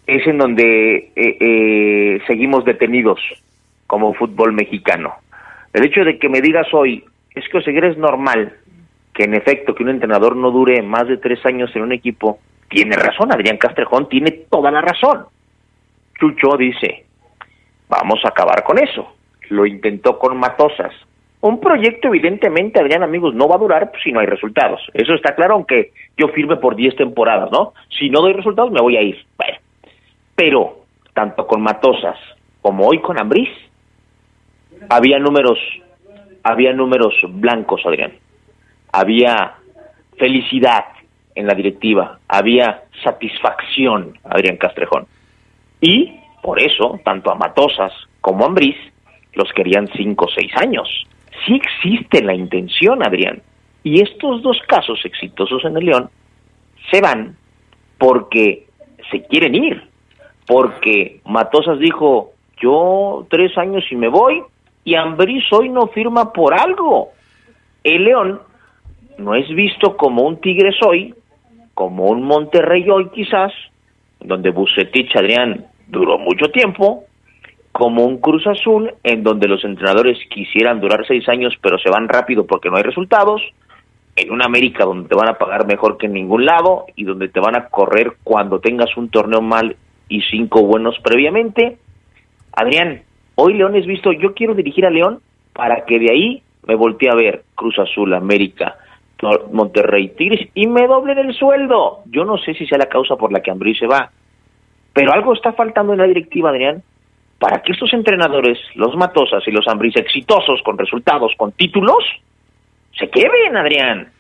Speaker 19: es en donde eh, eh, seguimos detenidos como fútbol mexicano. El hecho de que me digas hoy, es que seguir es normal, que en efecto que un entrenador no dure más de tres años en un equipo, tiene razón, Adrián Castrejón tiene toda la razón. Chucho dice, vamos a acabar con eso. Lo intentó con Matosas. Un proyecto evidentemente, Adrián, amigos, no va a durar si no hay resultados. Eso está claro, aunque yo firme por 10 temporadas, ¿no? Si no doy resultados, me voy a ir. Pero tanto con Matosas como hoy con Ambriz, había números, había números blancos, Adrián. Había felicidad en la directiva, había satisfacción, Adrián Castrejón. Y por eso, tanto a Matosas como a Ambriz los querían cinco o seis años. Sí existe la intención, Adrián. Y estos dos casos exitosos en el León se van porque se quieren ir. Porque Matosas dijo, yo tres años y me voy, y Ambriz hoy no firma por algo. El León no es visto como un Tigres hoy, como un Monterrey hoy quizás, donde Bucetich, Adrián, duró mucho tiempo, como un Cruz Azul, en donde los entrenadores quisieran durar seis años, pero se van rápido porque no hay resultados, en una América donde te van a pagar mejor que en ningún lado y donde te van a correr cuando tengas un torneo mal y cinco buenos previamente. Adrián, hoy León es visto, yo quiero dirigir a León para que de ahí me voltee a ver Cruz Azul, América, Monterrey, Tigres y me doblen el sueldo. Yo no sé si sea la causa por la que Ambrí se va, pero algo está faltando en la directiva, Adrián, para que estos entrenadores, los Matosas y los Ambris exitosos con resultados, con títulos, se queden, Adrián.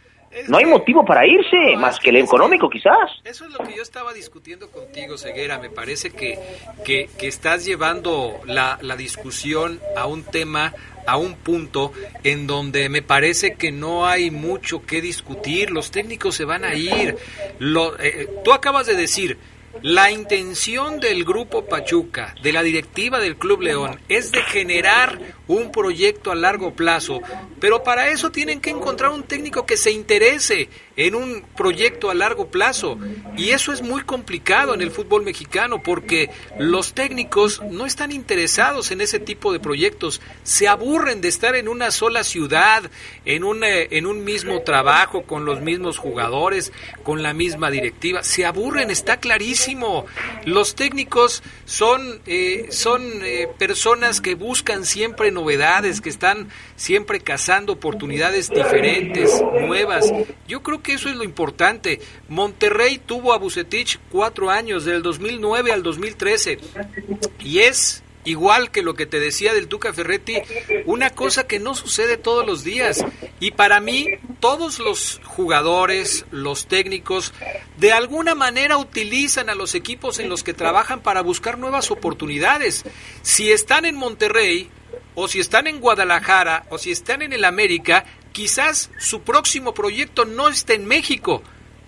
Speaker 19: no hay motivo para irse, más que el económico quizás.
Speaker 1: Eso es lo que yo estaba discutiendo contigo, Ceguera. Me parece que, que, estás llevando la, la discusión a un tema a un punto en donde me parece que no hay mucho que discutir, los técnicos se van a ir. Lo, eh, tú acabas de decir, la intención del Grupo Pachuca, de la directiva del Club León, es de generar un proyecto a largo plazo, pero para eso tienen que encontrar un técnico que se interese en un proyecto a largo plazo. Y eso es muy complicado en el fútbol mexicano porque los técnicos no están interesados en ese tipo de proyectos, se aburren de estar en una sola ciudad, en un, eh, en un mismo trabajo, con los mismos jugadores, con la misma directiva, se aburren, está clarísimo. Los técnicos son, eh, son eh, personas que buscan siempre novedades, que están siempre cazando oportunidades diferentes, nuevas. Yo creo que eso es lo importante. Monterrey tuvo a Bucetich cuatro años, del 2009 al 2013, y es igual que lo que te decía del Tuca Ferretti, una cosa que no sucede todos los días. Y para mí, todos los jugadores, los técnicos, de alguna manera utilizan a los equipos en los que trabajan para buscar nuevas oportunidades. Si están en Monterrey, o si están en Guadalajara o si están en el América, quizás su próximo proyecto no esté en México,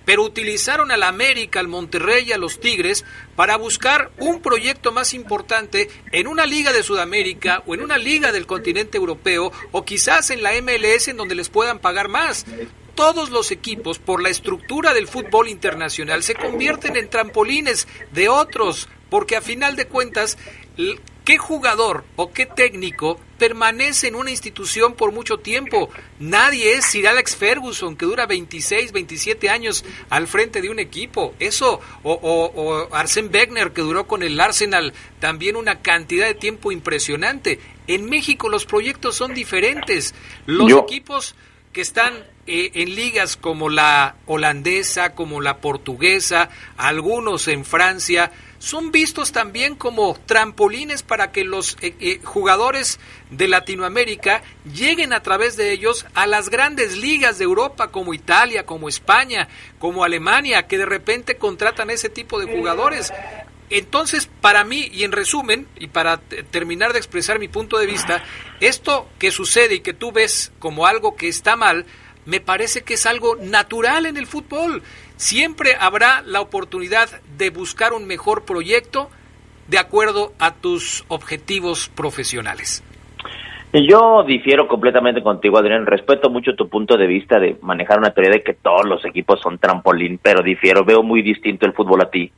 Speaker 1: pero utilizaron al América, al Monterrey y a los Tigres para buscar un proyecto más importante en una liga de Sudamérica o en una liga del continente europeo o quizás en la MLS en donde les puedan pagar más. Todos los equipos, por la estructura del fútbol internacional, se convierten en trampolines de otros, porque a final de cuentas ¿Qué jugador o qué técnico permanece en una institución por mucho tiempo? Nadie es Sir Alex Ferguson, que dura 26, 27 años al frente de un equipo. Eso, o, o, Arsène Wenger, que duró con el Arsenal también una cantidad de tiempo impresionante. En México los proyectos son diferentes. Los equipos que están eh, en ligas como la holandesa, como la portuguesa, algunos en Francia, son vistos también como trampolines para que los eh, eh, jugadores de Latinoamérica lleguen a través de ellos a las grandes ligas de Europa como Italia, como España, como Alemania, que de repente contratan ese tipo de jugadores. Entonces, para mí, y en resumen, y para terminar de expresar mi punto de vista, esto que sucede y que tú ves como algo que está mal, me parece que es algo natural en el fútbol. Siempre habrá la oportunidad de buscar un mejor proyecto de acuerdo a tus objetivos profesionales.
Speaker 19: Yo difiero completamente contigo, Adrián. Respeto mucho tu punto de vista de manejar una teoría de que todos los equipos son trampolín, pero difiero, veo muy distinto el fútbol a ti.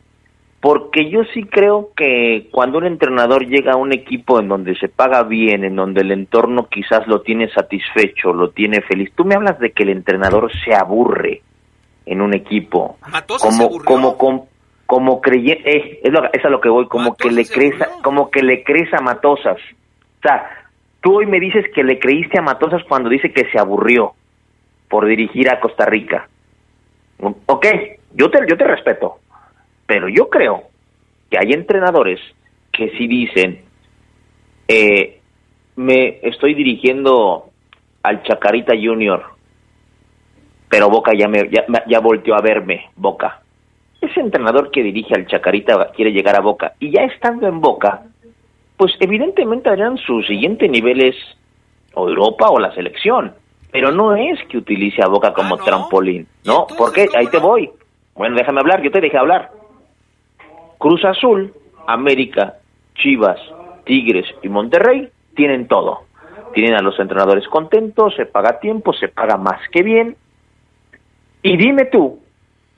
Speaker 19: Porque yo sí creo que cuando un entrenador llega a un equipo en donde se paga bien, en donde el entorno quizás lo tiene satisfecho, lo tiene feliz, tú me hablas de que el entrenador se aburre en un equipo. como, como, como, como creye, eh, es, lo, es a lo que voy, como que le crees, como que le crees a Matosas. O sea, tú hoy me dices que le creíste a Matosas cuando dice que se aburrió por dirigir a Costa Rica. Ok, yo te, yo te respeto, pero yo creo que hay entrenadores que sí dicen, eh, me estoy dirigiendo al Chacarita Junior pero Boca ya, me, ya, ya volteó a verme, Boca. Ese entrenador que dirige al Chacarita quiere llegar a Boca y ya estando en Boca, pues evidentemente harán su siguiente nivel es o Europa o la selección, pero no es que utilice a Boca como ah, trampolín, ¿no? Porque ahí te voy. Bueno, déjame hablar, yo te dejé hablar. Cruz Azul, América, Chivas, Tigres y Monterrey tienen todo. Tienen a los entrenadores contentos, se paga tiempo, se paga más que bien y dime tú,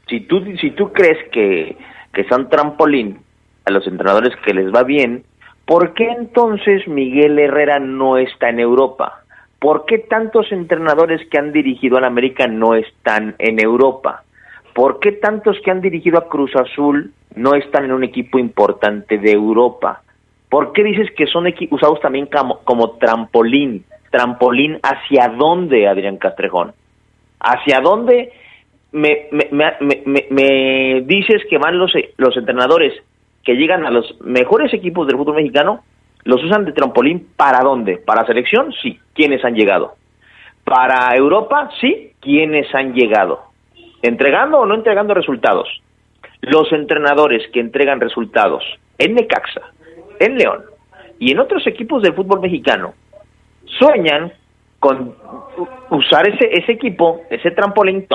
Speaker 19: si tú, si tú crees que, que son trampolín a los entrenadores que les va bien, ¿por qué entonces Miguel Herrera no está en Europa? ¿Por qué tantos entrenadores que han dirigido al América no están en Europa? ¿Por qué tantos que han dirigido a Cruz Azul no están en un equipo importante de Europa? ¿Por qué dices que son usados también como, trampolín? ¿Trampolín hacia dónde, Adrián Castrejón? ¿Hacia dónde me, me, me, me, dices que van los, los entrenadores que llegan a los mejores equipos del fútbol mexicano, los usan de trampolín para dónde? ¿Para selección? Sí. ¿Quiénes han llegado? ¿Para Europa? Sí. ¿Quiénes han llegado? ¿Entregando o no entregando resultados? Los entrenadores que entregan resultados en Necaxa, en León y en otros equipos del fútbol mexicano sueñan con usar ese, ese equipo, ese trampolín,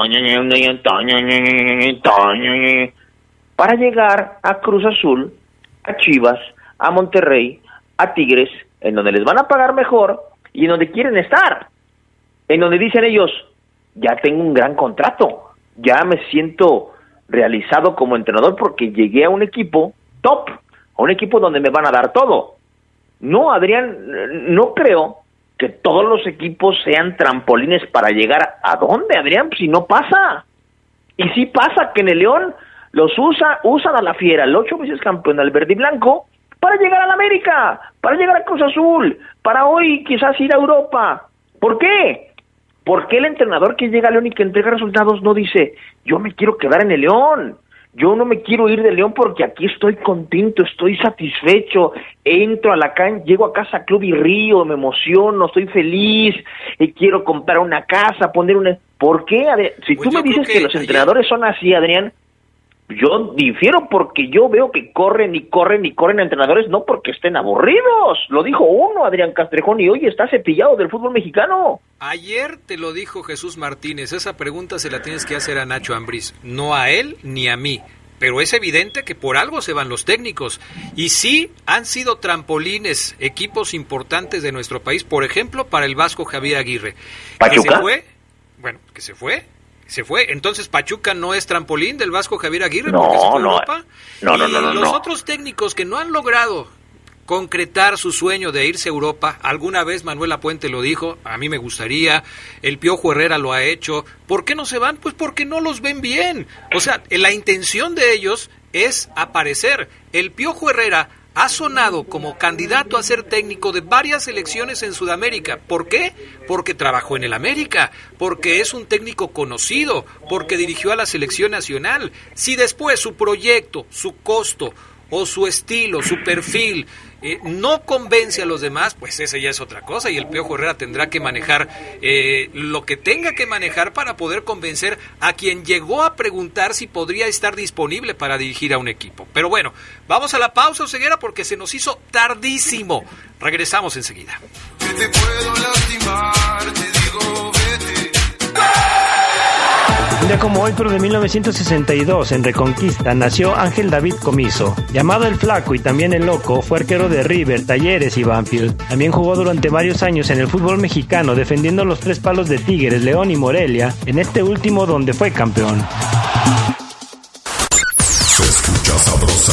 Speaker 19: para llegar a Cruz Azul, a Chivas, a Monterrey, a Tigres, en donde les van a pagar mejor y en donde quieren estar. En donde dicen ellos, ya tengo un gran contrato, ya me siento realizado como entrenador porque llegué a un equipo top, a un equipo donde me van a dar todo. No, Adrián, no creo que todos los equipos sean trampolines para llegar a dónde, Adrián, si no pasa. Y si pasa que en el León los usa, usan a la fiera, el ocho veces campeón del verde y blanco, para llegar a la América, para llegar a Cruz Azul, para hoy quizás ir a Europa. ¿Por qué? ¿Por qué el entrenador que llega a León y que entrega resultados no dice, yo me quiero quedar en el León? Yo no me quiero ir de León porque aquí estoy contento, estoy satisfecho, entro a la cancha, llego a casa Club y río, me emociono, estoy feliz, y quiero comprar una casa, poner una... ¿Por qué? Si pues tú me dices que, los entrenadores son así, Adrián, yo difiero porque yo veo que corren y corren y corren entrenadores, no porque estén aburridos. Lo dijo uno, Adrián Castrejón, y hoy está cepillado del fútbol mexicano.
Speaker 1: Ayer te lo dijo Jesús Martínez. Esa pregunta se la tienes que hacer a Nacho Ambriz, no a él ni a mí. Pero es evidente que por algo se van los técnicos. Y sí han sido trampolines, equipos importantes de nuestro país, por ejemplo, para el Vasco Javier Aguirre.
Speaker 19: ¿Pachuca?
Speaker 1: Que se fue, bueno, que se fue, se fue. Entonces Pachuca no es trampolín del Vasco Javier Aguirre
Speaker 19: No,
Speaker 1: porque se fue a
Speaker 19: no,
Speaker 1: Europa.
Speaker 19: no, no,
Speaker 1: Y
Speaker 19: no, no,
Speaker 1: los
Speaker 19: no.
Speaker 1: otros técnicos que no han logrado concretar su sueño de irse a Europa, alguna vez Manuel Puente lo dijo, a mí me gustaría, el Piojo Herrera lo ha hecho, ¿por qué no se van? Pues porque no los ven bien. O sea, la intención de ellos es aparecer. El Piojo Herrera ha sonado como candidato a ser técnico de varias selecciones en Sudamérica. ¿Por qué? Porque trabajó en el América, porque es un técnico conocido, porque dirigió a la selección nacional. Si después su proyecto, su costo o su estilo, su perfil no convence a los demás, pues esa ya es otra cosa y el Piojo Herrera tendrá que manejar eh, lo que tenga que manejar para poder convencer a quien llegó a preguntar si podría estar disponible para dirigir a un equipo. Pero bueno, vamos a la pausa, Ceguera, porque se nos hizo tardísimo. Regresamos enseguida.
Speaker 13: Como hoy, pero de 1962, en Reconquista, nació Ángel David Comiso. Llamado el Flaco y también el Loco, fue arquero de River, Talleres y Banfield. También jugó durante varios años en el fútbol mexicano, defendiendo los tres palos de Tigres, León y Morelia, en este último donde fue campeón.
Speaker 14: Se escucha sabrosa,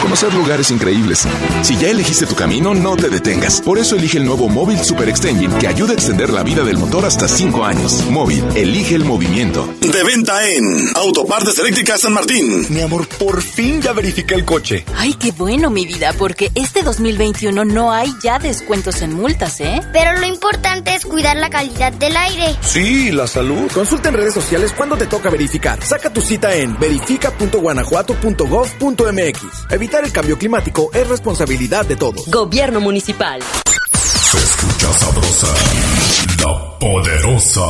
Speaker 2: Conocer lugares increíbles. Si ya elegiste tu camino, no te detengas. Por eso elige el nuevo Móvil Super Extension que ayuda a extender la vida del motor hasta 5 años. Móvil, elige el movimiento.
Speaker 20: De venta en Autopartes Eléctricas San Martín.
Speaker 21: Mi amor, por fin ya verifiqué el coche.
Speaker 22: Ay, qué bueno, mi vida, porque este 2021 no hay ya descuentos en multas, ¿eh?
Speaker 23: Pero lo importante es cuidar la calidad del aire.
Speaker 21: Sí, la salud. Consulta en redes sociales cuándo te toca verificar. Saca tu cita en verifica.guanajuato.gov.mx. Evitar el cambio climático es responsabilidad de todos.
Speaker 12: Gobierno municipal.
Speaker 14: Se escucha sabrosa, la poderosa.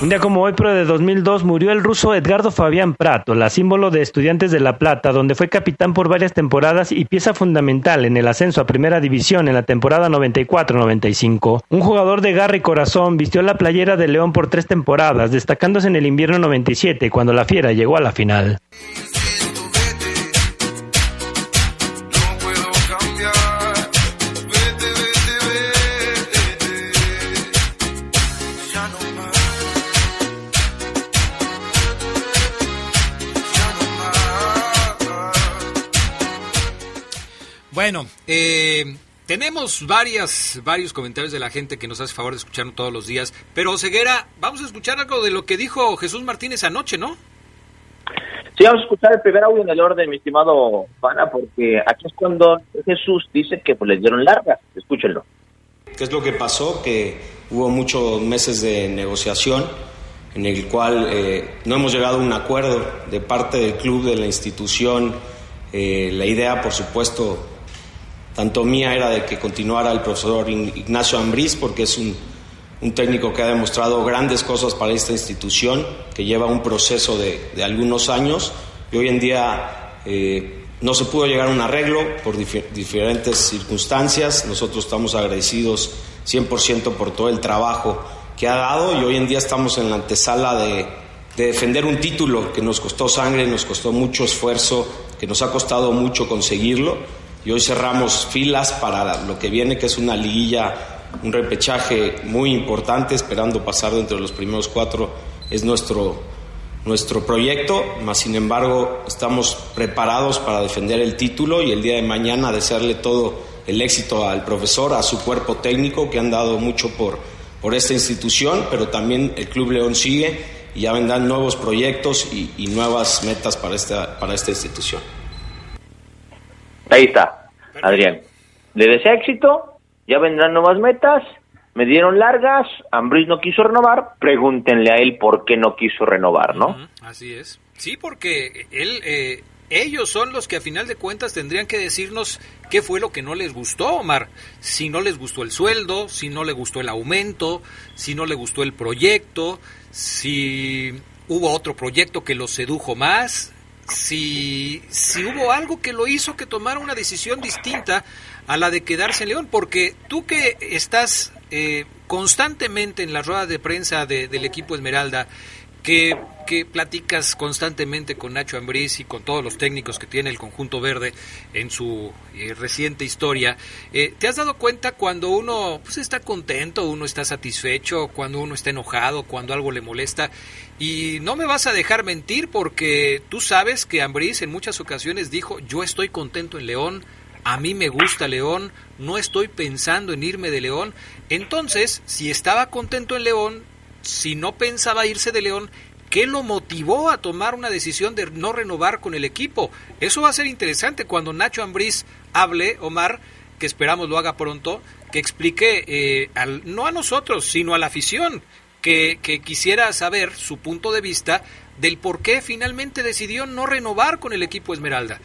Speaker 13: Un día como hoy, pero de 2002, murió el ruso Edgardo Fabián Prato, la símbolo de Estudiantes de La Plata, donde fue capitán por varias temporadas y pieza fundamental en el ascenso a Primera División en la temporada 94-95. Un jugador de garra y corazón vistió la playera de León por tres temporadas, destacándose en el invierno 97, cuando la Fiera llegó a la final.
Speaker 1: Bueno, eh, tenemos varias, varios comentarios de la gente que nos hace favor de escucharnos todos los días. Pero Ceguera, vamos a escuchar algo de lo que dijo Jesús Martínez anoche, ¿no?
Speaker 19: Sí, vamos a escuchar el primer audio en el orden, mi estimado Pana, porque aquí es cuando Jesús dice que pues, les dieron largas. Escúchenlo.
Speaker 24: ¿Qué es lo que pasó? Que hubo muchos meses de negociación en el cual eh, no hemos llegado a un acuerdo de parte del club, de la institución. Eh, la idea, por supuesto, tanto mía era de que continuara el profesor Ignacio Ambriz, porque es un, un técnico que ha demostrado grandes cosas para esta institución, que lleva un proceso de, de algunos años y hoy en día eh, no se pudo llegar a un arreglo por dif- diferentes circunstancias. Nosotros estamos agradecidos 100% por todo el trabajo que ha dado y hoy en día estamos en la antesala de, de defender un título que nos costó sangre, nos costó mucho esfuerzo, que nos ha costado mucho conseguirlo y hoy cerramos filas para lo que viene, que es una liguilla, un repechaje muy importante, esperando pasar dentro de los primeros cuatro, es nuestro, nuestro proyecto, más sin embargo estamos preparados para defender el título y el día de mañana desearle todo el éxito al profesor, a su cuerpo técnico que han dado mucho por, por esta institución, pero también el Club León sigue y ya vendrán nuevos proyectos y, y nuevas metas para esta, para esta institución.
Speaker 19: Ahí está, Adrián. Le desea éxito, ya vendrán nuevas metas, me dieron largas, Ambriz no quiso renovar, pregúntenle a él por qué no quiso renovar, ¿no?
Speaker 1: Así es. Sí, porque él, eh, ellos son los que a final de cuentas tendrían que decirnos qué fue lo que no les gustó, Omar. Si no les gustó el sueldo, si no le gustó el aumento, si no le gustó el proyecto, si hubo otro proyecto que los sedujo más, si, si hubo algo que lo hizo que tomara una decisión distinta a la de quedarse en León, porque tú que estás eh, constantemente en las ruedas de prensa del equipo Esmeralda, que, que, platicas constantemente con Nacho Ambriz y con todos los técnicos que tiene el conjunto verde en su eh, reciente historia, eh, ¿te has dado cuenta cuando uno pues, está contento, uno está satisfecho, cuando uno está enojado, cuando algo le molesta? Y no me vas a dejar mentir porque tú sabes que Ambriz en muchas ocasiones dijo, yo estoy contento en León, a mí me gusta León, no estoy pensando en irme de León. Entonces, si estaba contento en León, si no pensaba irse de León, ¿qué lo motivó a tomar una decisión de no renovar con el equipo? Eso va a ser interesante cuando Nacho Ambriz hable, Omar, que esperamos lo haga pronto, que explique, eh, al, no a nosotros, sino a la afición, que, quisiera saber su punto de vista del por qué finalmente decidió no renovar con el equipo Esmeralda.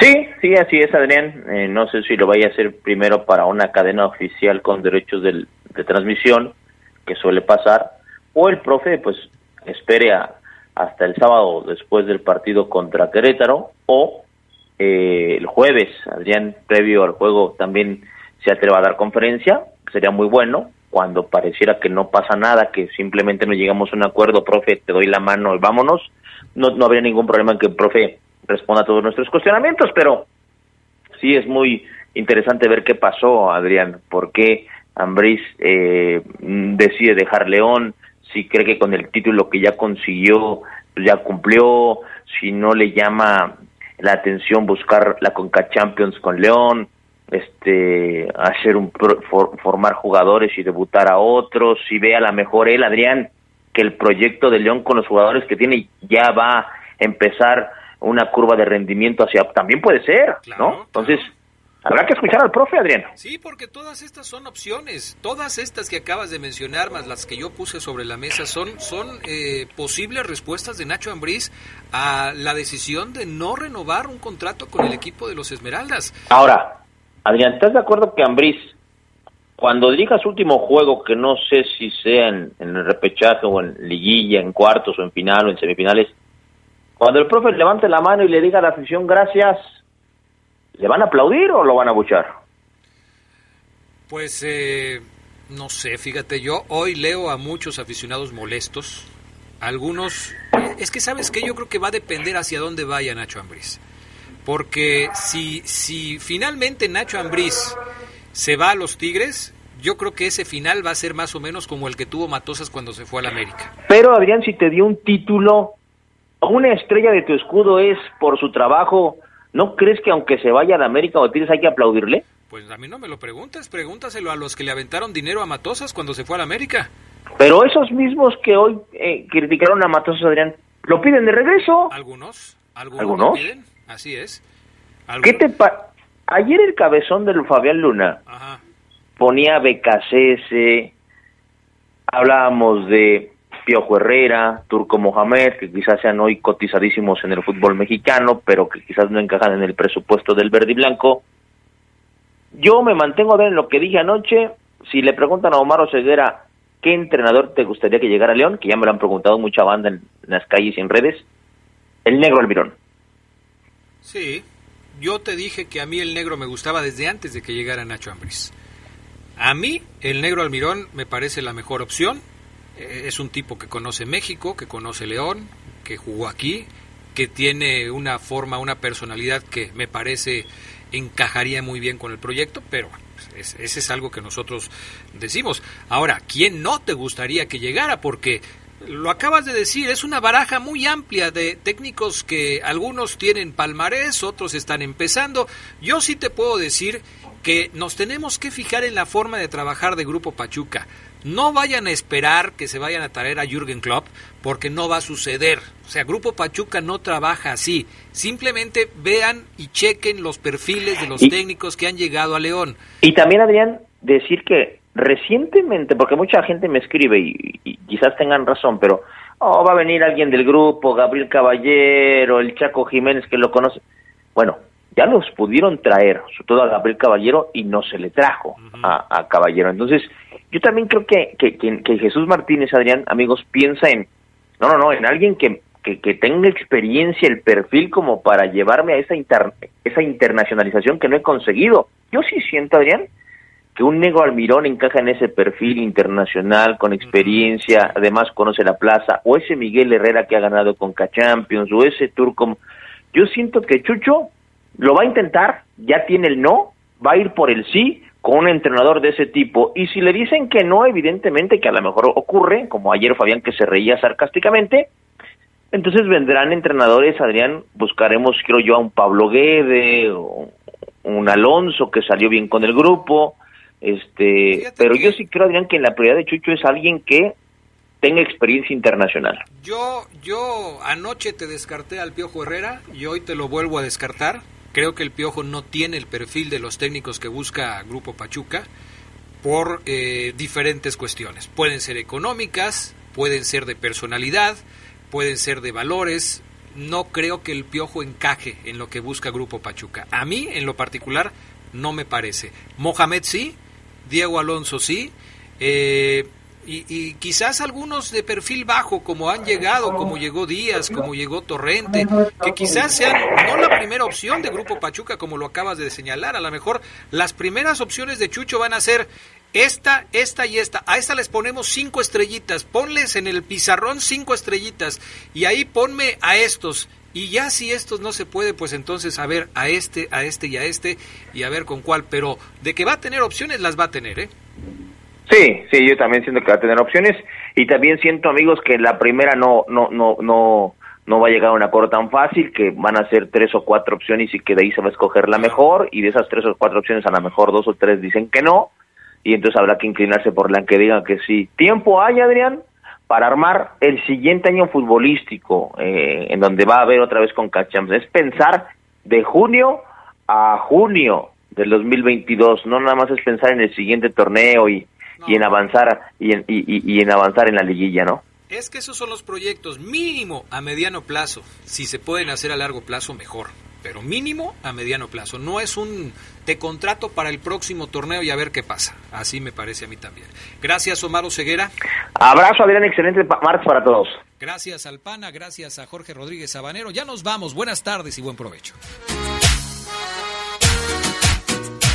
Speaker 19: Sí, sí, así es, Adrián. Eh, no sé si lo vaya a hacer primero para una cadena oficial con derechos de transmisión, que suele pasar, o el profe, pues, espere hasta el sábado después del partido contra Querétaro, o eh, el jueves, Adrián, previo al juego, también se atreva a dar conferencia, sería muy bueno, cuando pareciera que no pasa nada, que simplemente no llegamos a un acuerdo, profe, te doy la mano y vámonos, no, no habría ningún problema en que el profe responda a todos nuestros cuestionamientos, pero sí es muy interesante ver qué pasó, Adrián, por qué Ambriz eh, decide dejar León, si cree que con el título que ya consiguió ya cumplió, si no le llama la atención buscar la Conca Champions con León, este hacer un formar jugadores y debutar a otros, si ve a la mejor él, Adrián, que el proyecto de León con los jugadores que tiene ya va a empezar una curva de rendimiento hacia también puede ser, ¿no? Entonces, habrá que escuchar al profe Adrián.
Speaker 1: Sí, porque todas estas son opciones, todas estas que acabas de mencionar más las que yo puse sobre la mesa son son eh, posibles respuestas de Nacho Ambriz a la decisión de no renovar un contrato con el equipo de los Esmeraldas.
Speaker 19: Ahora, Adrián, ¿estás de acuerdo que Ambriz cuando dirija su último juego, que no sé si sea en, en el repechaje o en liguilla, en cuartos o en final o en semifinales, cuando el profe levante la mano y le diga a la afición gracias, ¿le van a aplaudir o lo van a buchar?
Speaker 1: Pues eh, no sé, fíjate, yo hoy leo a muchos aficionados molestos, algunos, es que sabes que yo creo que va a depender hacia dónde vaya Nacho Ambriz, porque si, si finalmente Nacho Ambriz se va a los Tigres, yo creo que ese final va a ser más o menos como el que tuvo Matosas cuando se fue al América.
Speaker 19: Pero Adrián, si te dio un título, una estrella de tu escudo es por su trabajo, ¿no crees que aunque se vaya a América o Tigres hay que aplaudirle?
Speaker 1: Pues a mí no me lo preguntes, pregúntaselo a los que le aventaron dinero a Matosas cuando se fue a América.
Speaker 19: Pero esos mismos que hoy eh, criticaron a Matosas, Adrián, ¿lo piden de regreso?
Speaker 1: Algunos, algunos, piden, así es.
Speaker 19: ¿Qué te Ayer el cabezón del Fabián Luna ponía BKCS, hablábamos de Piojo Herrera, Turco Mohamed, que quizás sean hoy cotizadísimos en el fútbol mexicano, pero que quizás no encajan en el presupuesto del verde y blanco. Yo me mantengo a ver en lo que dije anoche. Si le preguntan a Omar Oseguera qué entrenador te gustaría que llegara a León, que ya me lo han preguntado mucha banda en, las calles y en redes, el negro Almirón.
Speaker 1: Sí, yo te dije que a mí el negro me gustaba desde antes de que llegara Nacho Ambris. A mí el negro Almirón me parece la mejor opción es un tipo que conoce México, que conoce León, que jugó aquí, que tiene una forma, una personalidad que me parece encajaría muy bien con el proyecto, pero pues, ese es algo que nosotros decimos. Ahora, ¿quién no te gustaría que llegara? Porque lo acabas de decir, es una baraja muy amplia de técnicos que algunos tienen palmarés, otros están empezando. Yo sí te puedo decir que nos tenemos que fijar en la forma de trabajar de Grupo Pachuca. No vayan a esperar que se vayan a traer a Jürgen Klopp porque no va a suceder. O sea, Grupo Pachuca no trabaja así. Simplemente vean y chequen los perfiles de los técnicos que han llegado a León.
Speaker 19: Y también, Adrián, decir que recientemente, porque mucha gente me escribe y, quizás tengan razón, pero Oh, va a venir alguien del grupo, Gabriel Caballero, el Chaco Jiménez que lo conoce. Bueno, ya los pudieron traer, sobre todo a Gabriel Caballero, y no se le trajo a, Caballero. Entonces, yo también creo que, que, que, Jesús Martínez, Adrián, amigos, piensa en, no, no, no, en alguien que, que, que tenga experiencia, el perfil como para llevarme a esa, esa internacionalización que no he conseguido. Yo sí siento, Adrián, que un Nego Almirón encaja en ese perfil internacional, con experiencia, además conoce la plaza, o ese Miguel Herrera que ha ganado con K-Champions, o ese Turco. Yo siento que Chucho lo va a intentar, ya tiene el no, va a ir por el sí con un entrenador de ese tipo. Y si le dicen que no, evidentemente que a lo mejor ocurre, como ayer Fabián que se reía sarcásticamente, entonces vendrán entrenadores, Adrián, buscaremos, creo yo, a un Pablo Guede, o un Alonso que salió bien con el grupo, este, pero yo sí creo, Adrián, que en la prioridad de Chucho es alguien que tenga experiencia internacional.
Speaker 1: Yo, yo anoche te descarté al Piojo Herrera y hoy te lo vuelvo a descartar. Creo que el Piojo no tiene el perfil de los técnicos que busca Grupo Pachuca por eh, diferentes cuestiones. Pueden ser económicas, pueden ser de personalidad, pueden ser de valores. No creo que el Piojo encaje en lo que busca Grupo Pachuca. A mí, en lo particular, no me parece. Mohamed sí, Diego Alonso sí, eh, y, quizás algunos de perfil bajo, como han llegado, como llegó Díaz, como llegó Torrente, que quizás sean no la primera opción de Grupo Pachuca, como lo acabas de señalar. A lo mejor las primeras opciones de Chucho van a ser esta, esta y esta. A esta les ponemos cinco estrellitas. Ponles en el pizarrón cinco estrellitas. Y ahí ponme a estos. Y ya si estos no se puede, pues entonces a ver a este, a este y a este y a ver con cuál. Pero de que va a tener opciones, las va a tener, ¿eh?
Speaker 19: Sí, sí, yo también siento que va a tener opciones y también siento amigos que la primera no no no no no va a llegar a un acuerdo tan fácil que van a ser tres o cuatro opciones y que de ahí se va a escoger la mejor y de esas tres o cuatro opciones a lo mejor dos o tres dicen que no y entonces habrá que inclinarse por la que digan que sí. Tiempo hay, Adrián, para armar el siguiente año futbolístico eh, en donde va a haber otra vez con Cachams. Es pensar de junio a junio del 2022, no nada más es pensar en el siguiente torneo y y en avanzar y en, y, en avanzar en la liguilla, ¿no?
Speaker 1: Es que esos son los proyectos mínimo a mediano plazo. Si se pueden hacer a largo plazo, mejor. Pero mínimo a mediano plazo. No es un te contrato para el próximo torneo y a ver qué pasa. Así me parece a mí también. Gracias, Omar Ceguera.
Speaker 19: Abrazo, Adrián. Excelente martes para todos.
Speaker 1: Gracias, Alpana. Gracias a Jorge Rodríguez Sabanero. Ya nos vamos. Buenas tardes y buen provecho.